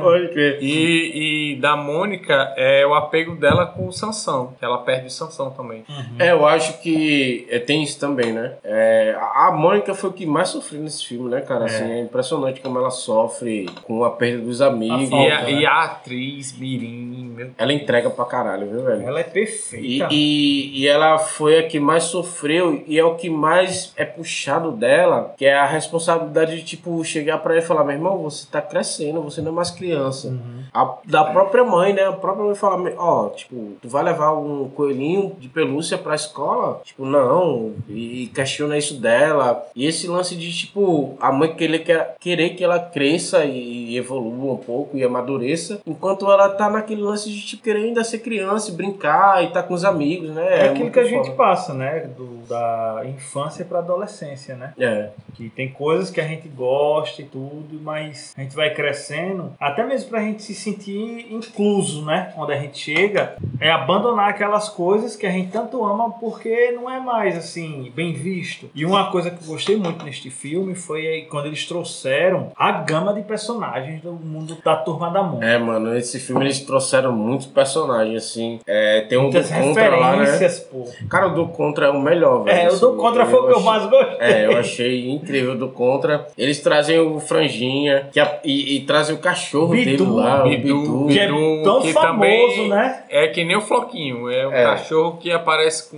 Pode crer.
E, e da Mônica é o apego dela com o Sansão, que ela perde o Sansão também.
É, eu acho que é, tem isso também, né? É, a a Mônica foi o que mais sofreu nesse filme, né, cara? Assim, é impressionante como ela sofre com a perda dos amigos.
E
falta,
a,
né?
e a atriz Mirim, meu
Ela entrega pra caralho, viu, velho?
Ela é
E,
perfeita.
e, e ela foi a que mais sofreu e é o que mais é puxado dela, que é a responsabilidade de, tipo, chegar pra ela e falar, meu irmão, você tá crescendo, você não é mais criança.
Uhum.
A- da própria mãe, né? A própria mãe fala, ó, tipo, tu vai levar um coelhinho de pelúcia pra escola? Tipo, não. E, questiona isso dela. E esse lance de, tipo, a mãe querer, que- querer que ela cresça e evolua um pouco e amadureça, enquanto ela tá naquele lance de, tipo, querer ainda ser criança e brincar e tá com os amigos, né?
É, aquilo
muito
que a gente
foda.
passa, né? Do, da infância pra adolescência, né?
É.
Que tem coisas que a gente gosta e tudo, mas a gente vai crescendo, até mesmo pra gente se sentir incluso, né? Quando a gente chega, é abandonar aquelas coisas que a gente tanto ama porque não é mais assim, bem visto. E uma coisa que eu gostei muito neste filme foi quando eles trouxeram a gama de personagens do mundo da turma da Mônica.
É, mano, esse filme eles trouxeram muitos personagens, assim. É, tem um do
Muitas
Contra lá, né?
pô.
Cara, o do Contra é o melhor, velho.
É, o do
assim,
Contra foi o que eu
achei-
mais gostei.
É, eu achei incrível do Contra. Eles trazem o Franjinha que a- e, e trazem o cachorro
Bidu,
dele lá,
Bidu,
Bidu.
Que é tão
que
famoso,
também-
né?
É que nem o Floquinho, é um
É.
cachorro que aparece com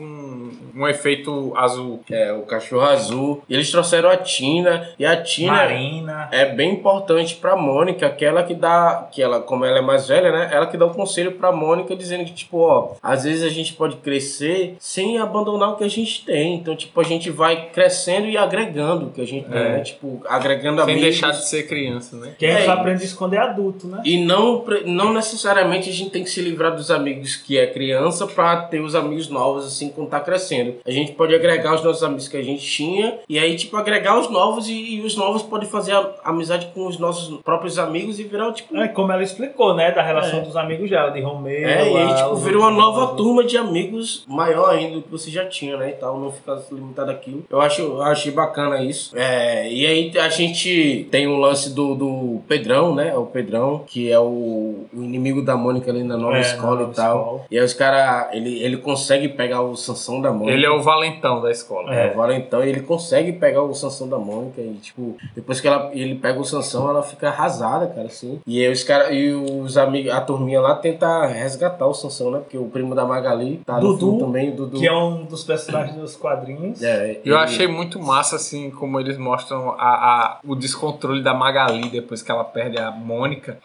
um efeito azul.
É, o cachorro azul. E eles trouxeram a Tina. E a Tina
Marina.
é bem importante pra Mônica, aquela que dá, que ela, como ela é mais velha, né? Ela que dá o conselho pra Mônica, dizendo que, tipo, ó, às vezes a gente pode crescer sem abandonar o que a gente tem. Então, tipo, a gente vai crescendo e agregando o que a gente tem,
É.
né? Tipo, agregando
Sem
amigos.
deixar de ser criança, né?
Que gente
É,
aprende a esconder adulto, né?
E não, não necessariamente a gente tem que se livrar dos amigos que é criança pra ter os amigos novos, assim, quando tá crescendo. A gente pode agregar os nossos amigos que a gente tinha, e aí, tipo, agregar os novos, e, e os novos podem fazer a- amizade com os nossos próprios amigos e virar, tipo.
É, como ela explicou, né? Da relação
É.
dos amigos dela, de Romeu.
É, e aí, tipo, vira uma
outros
nova turma de amigos maior ainda do que você já tinha, né? E tal, não ficar limitado àquilo. Eu acho, eu achei bacana isso. É, e aí a gente tem o lance do, do Pedrão, né? O Pedrão, que é o, o inimigo da Mônica ali na nova
É,
escola
na nova
e tal.
escola.
E aí os caras, ele, ele consegue pegar o Sansão da Mônica.
Ele é o valentão da escola.
É, agora então ele consegue pegar o Sansão da Mônica e, tipo, depois que ela, ele pega o Sansão, ela fica arrasada, cara, assim. E aí os caras, e os amigos, a turminha lá tenta resgatar o Sansão, né? Porque o primo da Magali tá no
Dudu,
filme também, o Dudu.
Que é um dos personagens dos quadrinhos.
É,
Eu
ele-
achei muito massa, assim, como eles mostram a, a- o descontrole da Magali depois que ela perde a Mônica.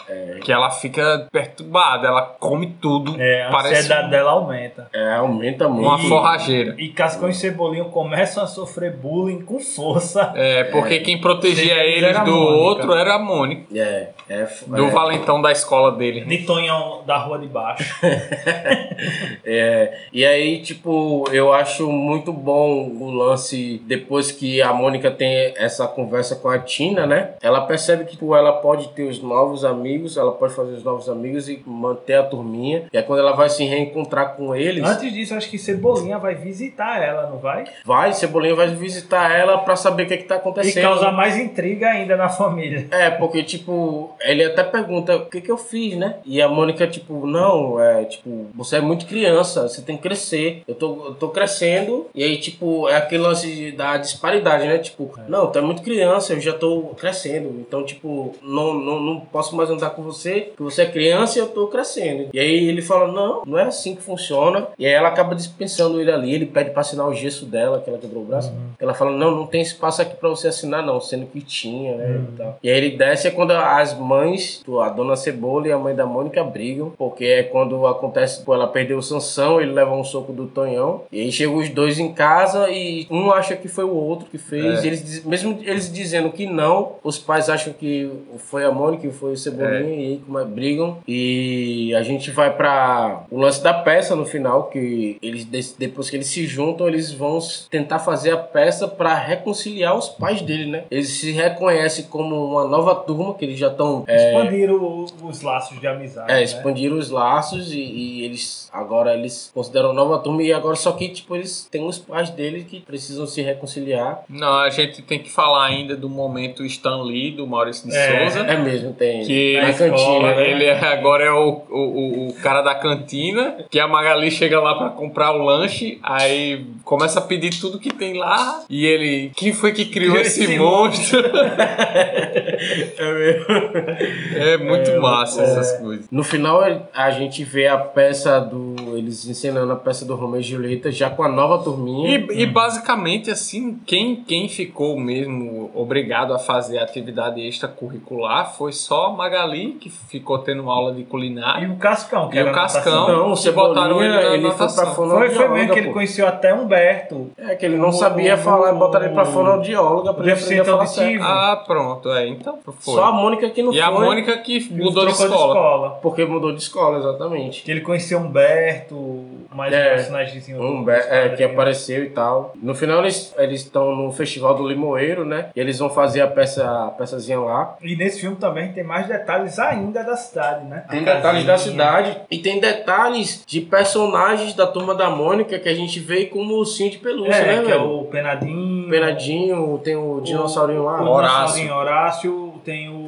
Que ela fica perturbada, ela come tudo.
É, a
parece
ansiedade dela aumenta.
É, aumenta muito.
uma forrageira.
E Cascão e Cebolinho começam a sofrer bullying com força.
É, porque quem protegia
Eles
eles do
Mônica.
outro era a Mônica.
É, é,
Do
é,
valentão da escola dele.
De Tonhão da rua de baixo.
É, e aí, tipo, eu acho muito bom o lance depois que a Mônica tem essa conversa com a Tina, né? Ela percebe que tipo, ela pode ter os novos amigos, ela pode fazer os novos amigos e manter a turminha. E é quando ela vai se reencontrar com eles.
Antes disso, acho que Cebolinha vai visitar ela, não vai?
Vai, Cebolinha vai visitar ela pra saber o que, que tá
E
acontecendo.
causar mais intriga ainda na família.
É, porque, tipo, ele até pergunta o que que eu fiz, né? E a Mônica, tipo, não, é, tipo, você é muito criança, você tem que crescer. Eu tô, eu tô crescendo. E aí, tipo, é aquele lance da disparidade, né? Tipo, não, tu é muito criança, eu já tô crescendo. Então, tipo, não, não, não posso mais andar com você, você é criança e eu tô crescendo. E aí ele fala, não, não é assim que funciona. E aí ela acaba dispensando ele ali, ele pede pra assinar o gesso dela, que ela quebrou o braço. Ela fala, não, não tem espaço aqui pra você assinar, não, sendo que tinha, né? E, tal. e aí ele desce é quando as mães, a dona Cebola e a mãe da Mônica brigam, porque é quando acontece, pô, ela perdeu o Sansão, ele leva um soco do Tonhão, e aí chegam os dois em casa e um acha que foi o outro que fez,
É.
eles, mesmo eles dizendo que não, os pais acham que foi a Mônica e foi o Cebolinha, e aí como é, brigam, e a gente vai pra o lance da peça no final, que eles, depois que eles se juntam, eles vão tentar fazer a peça pra reconciliar os pais dele, né? Eles se reconhecem como uma nova turma, que eles já estão...
Expandiram o- os laços de amizade.
É,
né?
expandiram os laços e, e eles agora eles consideram nova turma e agora só que tipo eles têm os pais dele que precisam se reconciliar.
Não, a gente tem que falar ainda do momento Stan Lee, do Maurício de
É.
Souza.
É mesmo, tem
Que
na
escola,
cantina, né?
Ele é- agora é o, o, o- o cara da cantina, que a Magali chega lá pra comprar o lanche, aí começa a pedir tudo que tem lá, e ele, quem foi que criou esse
esse
monstro?
É mesmo.
É muito massa
é.
essas coisas.
No final a gente vê a peça do eles encenando a peça do Romeu e Julieta já com a nova turminha.
E, e basicamente, assim, quem, quem ficou mesmo obrigado a fazer atividade extracurricular foi só a Magali, que ficou tendo aula de
E
culinária.
o Cascão, que
E
era
o Cascão.
Não, o
que botaram
Cebolinha,
ele na
ele, foi pra.
Foi, foi mesmo que ele
pô.
Conheceu até Humberto.
É que ele não
O-
sabia
o-
falar,
o-
botaram ele pra fonoaudióloga pra ele aprender a falar
auditivo.
certo.
Ah, pronto, é, então foi.
Só a Mônica que não
e
foi.
a Mônica que mudou de
Trocou
escola.
Porque mudou de escola, exatamente.
Que ele conheceu Humberto, mais
É,
um personagemzinho.
Um
dos
é, que apareceu e tal. No final eles eles estão no festival do Limoeiro, né? E eles vão fazer a peça a peçazinha lá.
E nesse filme também tem mais detalhes ainda da cidade, né?
Tem
A
detalhes da
casinha.
cidade e tem detalhes de personagens da turma da Mônica que a gente vê como ursinho de pelúcia,
É,
né,
que é
velho?
o Penadinho.
Penadinho, tem o dinossaurinho lá.
O
Horácio.
dinossaurinho Horácio, tem o,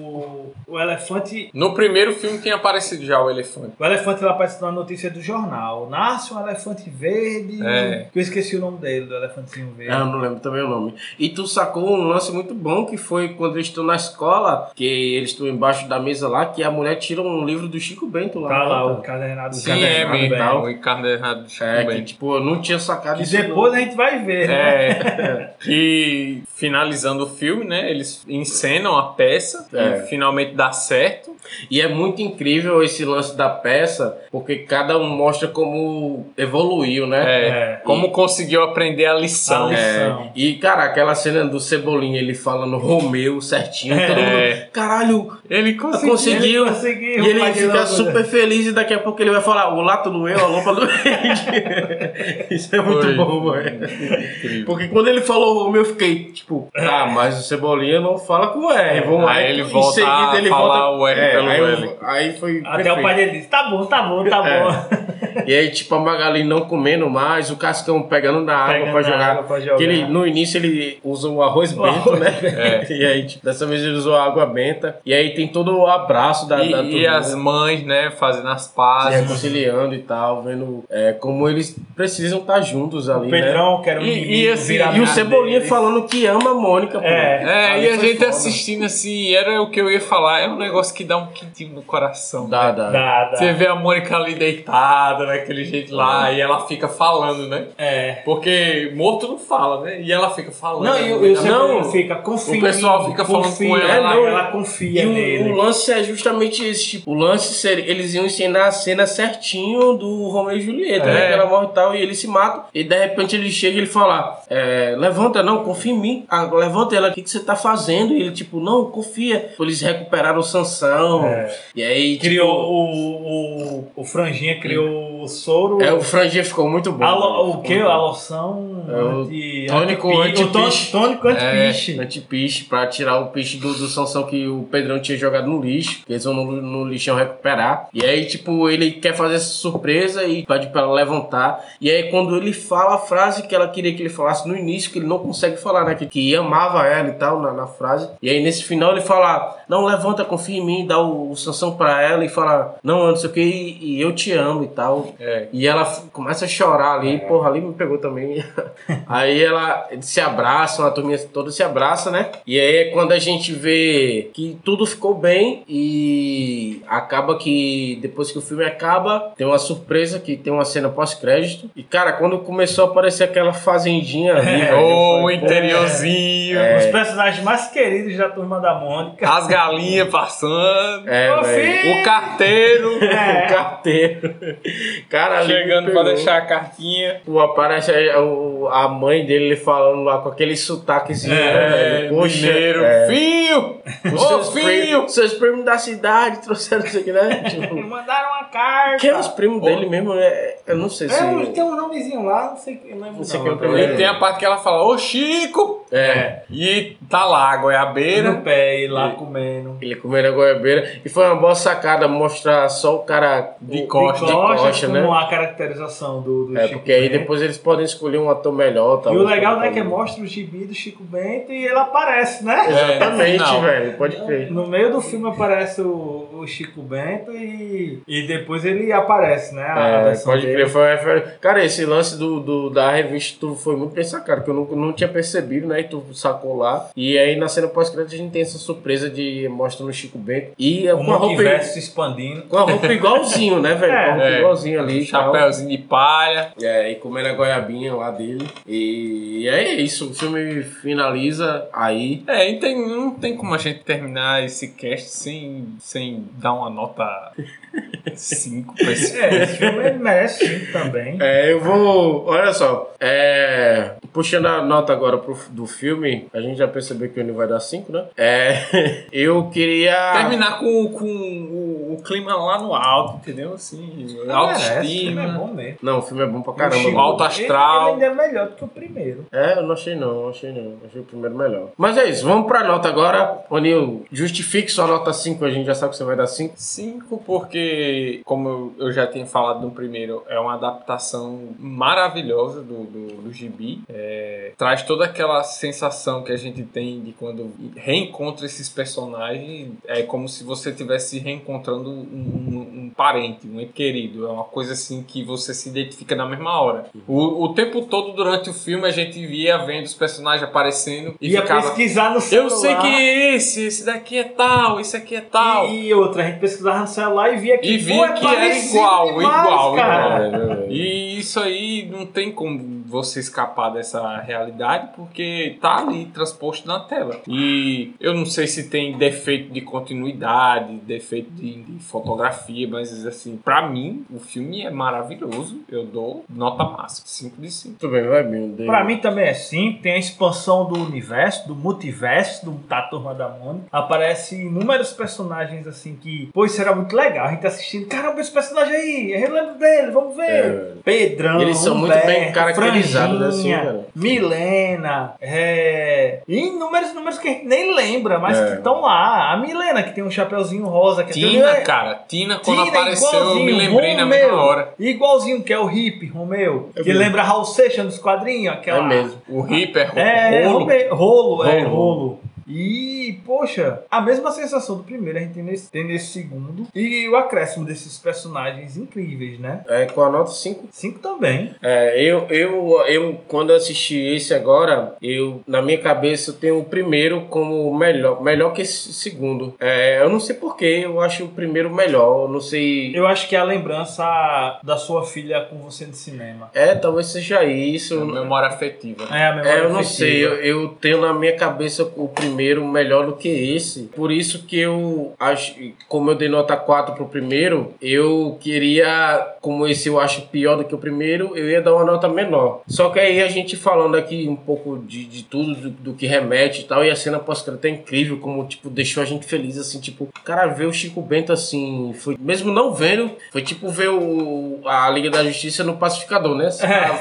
o elefante.
No primeiro filme tinha aparecido já o elefante.
O elefante lá aparece na notícia do jornal. Nasce um elefante verde.
É.
Que eu esqueci o nome dele, do elefantinho verde.
Ah, eu não lembro também o nome. E tu sacou um lance muito bom que foi quando eles estão na escola, que eles estão embaixo da mesa lá, que a mulher tira um livro do Chico Bento lá.
Tá lá
né,
o cadernado
Sim, é
Encadernado e tal.
O encadernado do Chico
É, que
Bento.
tipo, eu não tinha sacado
Que
isso.
depois a gente vai ver, né?
É, que finalizando o filme, né? Eles encenam a peça
É.
e finalmente dá certo.
E é muito incrível esse lance da peça, porque cada um mostra como evoluiu, né?
É,
É.
como conseguiu aprender a lição.
A lição.
E, cara, aquela cena do Cebolinha, ele falando Romeu certinho, todo
É.
mundo, caralho,
Ele conseguiu.
conseguiu.
Ele conseguiu,
E ele fica
louco,
super feliz e daqui a pouco ele vai falar, o lato doeu, a lomba doeu. Isso é muito
Foi.
bom, velho. Porque quando ele falou Romeu, eu fiquei, tipo, ah, mas o Cebolinha não fala com R. Vamos
Aí ele
Em
volta
seguida
a falar o R pelo
aí, eu- aí foi
Até
perfeito.
o pai dele disse: tá bom, tá bom, tá
É.
bom.
E aí, tipo, a Magali não comendo mais, o Cascão pegando na água
Pegando
pra
na
jogar.
água pra jogar.
Que ele, no início ele usa o arroz
O
bento,
arroz
né?
bento.
E aí, tipo, dessa vez ele usou a água benta. E aí tem todo o abraço da,
E,
da
e as mães, né, fazendo as
se
pazes.
reconciliando e tal, vendo é, como eles precisam estar juntos ali,
O
né?
Pedrão, que era um
E-
inimigo,
e assim,
E o Cebolinha
dele.
falando que ama a Mônica, pô.
É.
É, e a gente
foda.
assistindo assim, era o que eu ia falar, é um negócio que dá um quentinho no coração.
Dá,
né?
dá.
Dá, dá.
Você vê a Mônica ali deitada, daquele jeito lá, e ela fica falando, né?
É.
Porque morto não fala, né? E ela fica falando.
Não, e o, e o Cebolinha
Não,
fica, confia.
o pessoal fica falando
confia,
com ela,
ela,
não.
ela confia
E
nele.
o, o lance é justamente esse, tipo, o lance seria, eles iam ensinar a cena certinho do Romeu e Julieta, né?
É.
Que ela morre e tal, e eles se matam, e de repente ele chega e ele fala, é, levanta, não, confia em mim, ah, levanta ela, o que, que você tá fazendo? E ele, tipo, não, confia. Eles recuperaram o Sansão,
É.
e aí, tipo,
Criou o, o, o Franjinha criou o soro.
É, o franjinha ficou muito bom. velho.
o que? A loção.
É, o
anti-
tônico anti-piche.
Tônico anti-piche.
É, anti-piche, pra tirar o piche do, do Sansão que o Pedrão tinha jogado no lixo. Que eles vão no, no lixão recuperar. E aí, tipo, ele quer fazer essa surpresa e pede pra ela levantar. E aí, quando ele fala a frase que ela queria que ele falasse no início, que ele não consegue falar, né? Que, que amava ela e tal, na, na frase. E aí, nesse final, ele fala: Não, levanta, confia em mim, dá o, o Sansão pra ela e fala: Não, não sei o que, e, e eu te amo e tal.
É.
E ela começa a chorar ali, porra, ali me pegou também. aí ela eles se abraçam, a turminha toda se abraça, né? E aí é quando a gente vê que tudo ficou bem e acaba que depois que o filme acaba, tem uma surpresa que tem uma cena pós-crédito. E cara, quando começou a aparecer aquela fazendinha ali,
Ô,
falei,
o interiorzinho.
Os personagens mais queridos da turma da Mônica.
As galinhas passando.
É!
O carteiro
O carteiro. Cara, ali
chegando pra deixar a cartinha.
Pô, aparece a, o- a mãe dele falando lá com aquele sotaquezinho. né,
É?
Poxa,
mineiro.
é.
Filho!
Os
Ô,
seus,
filho!
primos, seus primos da cidade trouxeram isso aqui, né? Tipo,
Mandaram uma carta.
quem é os primos dele mesmo? É, eu não sei se.
É, tem um nomezinho lá, não sei, não lembro
Não sei
não,
quem é o primeiro.
E tem a parte que ela fala, ô Chico!
É.
E tá lá a goiabeira.
no pé e lá comendo.
Ele comendo a goiabeira. E foi uma boa sacada mostrar só o cara
De
o-
costa.
de costa,
com
né?
a caracterização do, do
É,
Chico
porque aí
Bento.
depois eles podem escolher um ator melhor.
E o legal, né, que mostra o gibi do Chico Bento e ele aparece, né?
Exatamente,
É, final.
velho. Pode crer.
No meio do filme aparece o, o Chico Bento e, e depois ele aparece, né? A
É, pode
dele.
crer, foi, foi- Cara, esse lance do, do- da revista tu foi muito bem sacado, que eu não, não tinha percebido, né? E tu sacou lá. E aí na cena pós-crédito a gente tem essa surpresa de mostrando o Chico Bento. E
O
com a roupa,
se expandindo.
com a roupa igualzinho, né, velho? Com a roupa
É.
igualzinho ali. e.
Chapéuzinho de palha.
É, e comendo a goiabinha lá dele. E é isso, o filme finaliza aí.
É, e tem, não tem como a gente terminar esse cast sem, sem dar uma nota 5 pra esse filme.
É, esse filme merece sim também.
É, eu vou. Olha só. É, puxando a nota agora pro, do filme, a gente já percebeu que ele vai dar 5, né? É, eu queria.
Terminar com, com o, o clima lá no alto, entendeu? Assim,
esse filme é
autoestima,
bom mesmo.
Não, o filme é bom pra caramba. Mano.
alto astral.
Ele, ele ainda é melhor do que o primeiro.
É, eu não achei não, não achei não. Achei o primeiro melhor. Mas é isso, vamos pra nota agora. Ô Nil, justifique sua nota 5, a gente já sabe que você vai dar 5.
5 porque, como eu, eu já tinha falado no primeiro, é uma adaptação maravilhosa do, do, do gibi. É, traz toda aquela sensação que a gente tem de quando reencontra esses personagens. É como se você estivesse reencontrando um, um- um parente, um ente querido. É uma coisa assim que você se identifica na mesma hora. O, o tempo todo durante o filme a gente via vendo os personagens aparecendo e
Ia
ficava...
pesquisar no celular.
Eu sei que é esse, esse daqui é tal, esse aqui é tal.
E, e outra, a gente pesquisava no celular e via que,
E via
é
que era igual,
demais,
igual,
cara.
igual. E isso aí não tem como você escapar dessa realidade porque tá ali transposto na tela. E eu não sei se tem defeito de continuidade, defeito de, de fotografia, mas assim, pra mim, o filme é maravilhoso. Eu dou nota máxima, 5 de 5.
Tudo bem, vai bem.
Pra mim também é sim, tem a expansão do universo, do multiverso, do, da Turma da Mônica. Aparece inúmeros personagens assim que, pô, isso era muito legal. A gente assistindo, caramba, esse personagem aí, eu lembro dele, vamos ver.
É.
Pedrão,
Eles são muito
Humberto,
bem caracterizados, né, assim, cara.
Milena, é... e inúmeros números que a gente nem lembra, mas
É.
que estão lá. A Milena, que tem um chapeuzinho rosa. Que
Tina,
é...
cara, Tina, quando
Tina,
apareceu, eu me lembrei na
Romeu.
mesma hora.
Igualzinho que é o Hip, Romeu. que
mesmo.
lembra Raul Seixas dos quadrinhos. Aquela...
É mesmo.
O Reaper,
É,
rolo.
rolo, rolo, é,
Rolo.
E, poxa, a mesma sensação do primeiro a gente tem nesse, tem nesse segundo. E o acréscimo desses personagens incríveis, né?
É, com a nota 5.
Cinco também.
É, eu, eu, eu, quando eu assisti esse agora, eu, na minha cabeça, eu tenho o primeiro como melhor, melhor que esse segundo. É, eu não sei porquê, eu acho o primeiro melhor, eu não sei.
Eu acho que é a lembrança da sua filha com você no cinema.
É, talvez seja isso.
É memória afetiva.
É, a memória
É, eu não
afetiva.
sei, eu, eu tenho na minha cabeça o primeiro primeiro melhor do que esse. Por isso que eu acho, como eu dei nota 4 pro primeiro, eu queria, como esse eu acho pior do que o primeiro, eu ia dar uma nota menor. Só que aí a gente falando aqui um pouco de, de tudo, do, do que remete e tal, e a cena pós-crédito é incrível, como, tipo, deixou a gente feliz, assim, tipo, cara, ver o Chico Bento, assim, foi, mesmo não vendo, foi tipo ver o, a Liga da Justiça no Pacificador, né?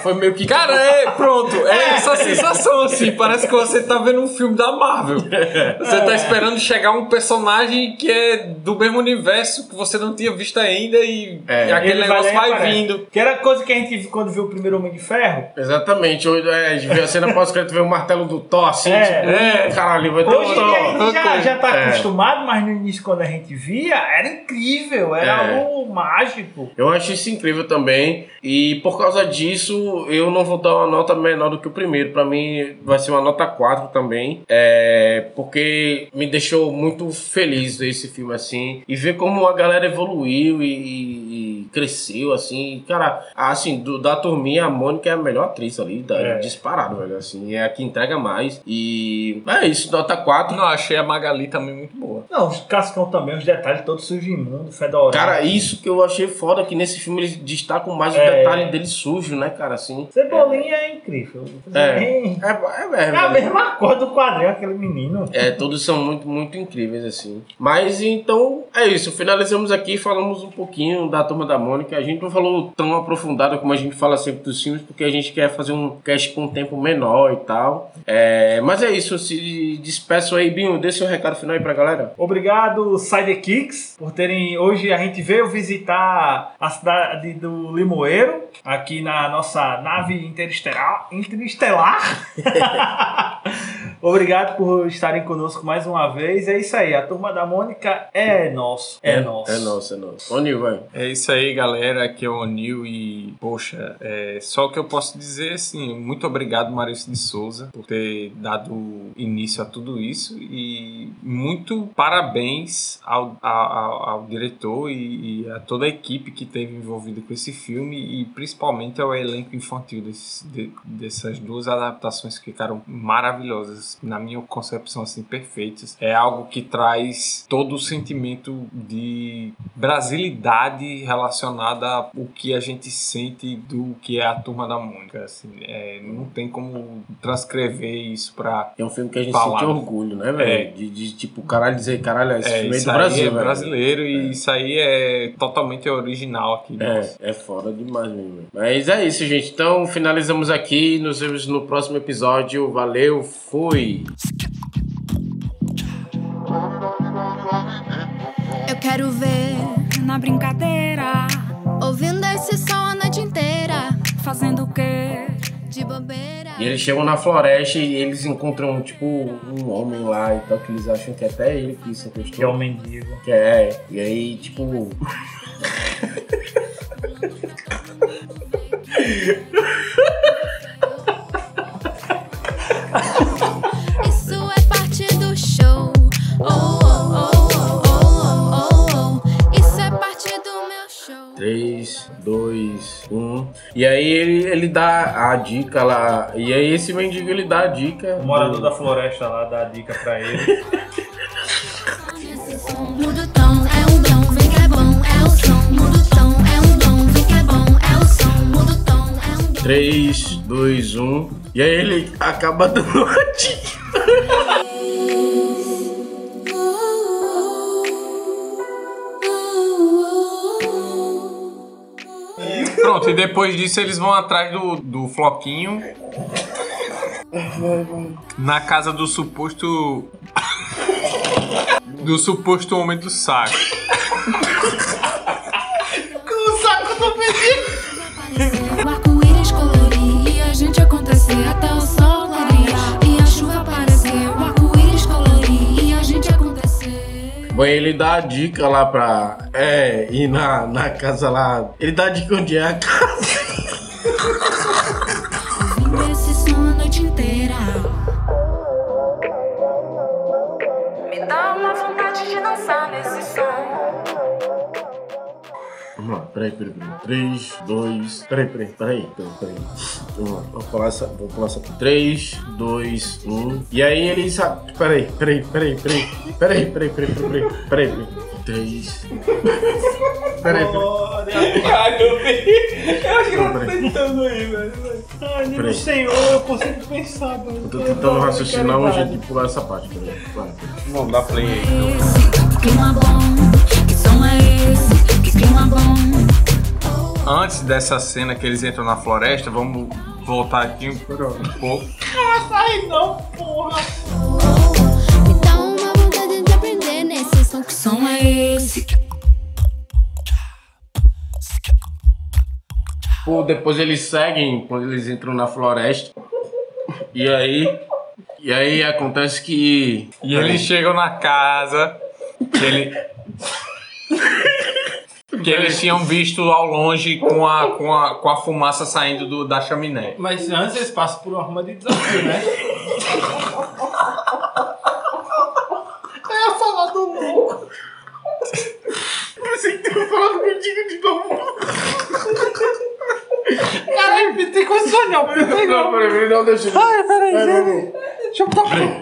Foi meio que...
Cara, é, pronto. É essa sensação, assim. Parece que você tá vendo um filme da Marvel. Você tá esperando chegar um personagem que é do mesmo universo que você não tinha visto ainda e,
É.
e aquele
Ele
negócio vai
aparece.
vindo.
Que era coisa que a gente viu quando viu o primeiro Homem de Ferro.
Exatamente, hoje, é, a gente vê a cena pós-crédito, vê o martelo do Thor, assim,
É,
tipo,
é.
caralho, vai ter
Hoje
um
dia a
Thor.
gente já, já tá
É.
acostumado, mas no início, quando a gente via, era incrível, era
É.
algo mágico.
Eu acho isso incrível também. E por causa disso, eu não vou dar uma nota menor do que o primeiro. Pra mim, vai ser uma nota 4 também. É, porque me deixou muito feliz esse filme assim. E ver como a galera evoluiu e, e cresceu, assim. Cara, assim, do- da turminha, a Mônica é a melhor atriz ali. Da,
É.
Disparado, velho. Assim, é a que entrega mais. E é isso, nota 4.
Não, achei a Magali também muito boa.
Não, os cascão também, os detalhes todos sujos imundo, fedorento.
Cara, isso que eu achei foda, que nesse filme eles destacam mais
É.
o detalhe dele sujo, né, cara, assim.
Cebolinha é, incrível.
É, é,
É,
é, é,
é a mesma cor do quadrinho, aquele menino.
É, todos são muito, muito incríveis, assim. Mas então, é isso. Finalizamos aqui, falamos um pouquinho da Turma da Mônica. A gente não falou tão aprofundado como a gente fala sempre dos filmes, porque a gente quer fazer um cast com um tempo menor e tal. É, mas é isso, se despeço aí, Binho. Dê seu recado final aí pra galera.
Obrigado, Sidekicks, por terem. Hoje a gente veio visitar a cidade do Limoeiro, aqui na nossa nave interestelar. interestelar. Obrigado por estarem conosco mais uma vez. É isso aí, a turma da Mônica é nosso. É, nosso.
É nosso, é nosso. Onde vai?
É isso aí, galera. Aqui é o Onil e, poxa, é, só o que eu posso dizer assim, muito obrigado, Maurício de Souza, por ter dado início a tudo isso e muito parabéns ao, ao, ao- diretor e, e a toda a equipe que esteve envolvida com esse filme e principalmente ao elenco infantil desse- de- dessas duas adaptações que ficaram maravilhosas, na minha concepção, assim, perfeitas. É algo que traz todo o sentimento de brasilidade relacionada ao que a gente sente do que é a Turma da Mônica. Assim, é, não tem como transcrever isso pra...
É um filme que a gente
Palavras.
sente orgulho, né, velho?
É.
De, de, tipo, caralho, dizer, caralho, esse
É,
filme é do Brasil,
é
velho.
brasileiro e isso aí é totalmente original aqui.
É, é foda demais mesmo. Mas é isso, gente. Então finalizamos aqui. Nos vemos no próximo episódio. Valeu, fui!
Eu quero ver na brincadeira, ouvindo esse som a noite inteira, fazendo o quê? De bobeira.
E eles chegam na floresta e eles encontram, tipo, um homem lá e tal, que eles acham que é até ele que se encostou.
Que é o mendigo.
Que é. E aí, tipo. E aí ele, ele dá a dica lá. E aí esse mendigo ele dá a dica.
O morador
do-
da floresta lá dá a dica pra ele.
Tom, é um dom, vem que é bom, é o
Pronto, e depois disso eles vão atrás do, do Floquinho. Na casa do suposto. do suposto homem do saco.
Ele dá a dica lá pra. É, ir na, na casa lá. Ele dá a dica onde é a casa. 3, 2. Peraí, peraí, peraí. Peraí, peraí. Vamos lá, vou pular essa, vou pular essa aqui. 3, 2, 1. E aí ele sabe. Peraí, peraí, peraí, peraí. Peraí, peraí, peraí, peraí. Peraí, peraí. 3. Peraí, peraí.
Ai, meu Deus. Eu acho que eu tô tentando aí, velho. Ai, meu senhor, eu consigo pensar, mano.
Eu tô tentando raciocinar um jeito de pular essa parte. Peraí.
Vamos dar play aí.
Clima bom, que som é esse? Que clima bom.
Antes dessa cena que eles entram na floresta, vamos voltar aqui um pouco.
Ai, não, porra.
Me dá uma vontade de aprender nesse som. Que som é esse?
Pô, depois eles seguem quando eles entram na floresta. E aí. E aí acontece que.
E eles chegam na casa que, ele- que eles tinham visto ao longe com a, com a, com a fumaça saindo do- da chaminé.
Mas antes eles passam por uma arma de desafio, né? Eu ia falar do louco.
Pensei que tu ia falar contigo de novo.
Caralho, tem condições não, não tem
Não,
não.
peraí, peraí, não, deixa eu.
Ai, peraí, peraí. Deixa eu botar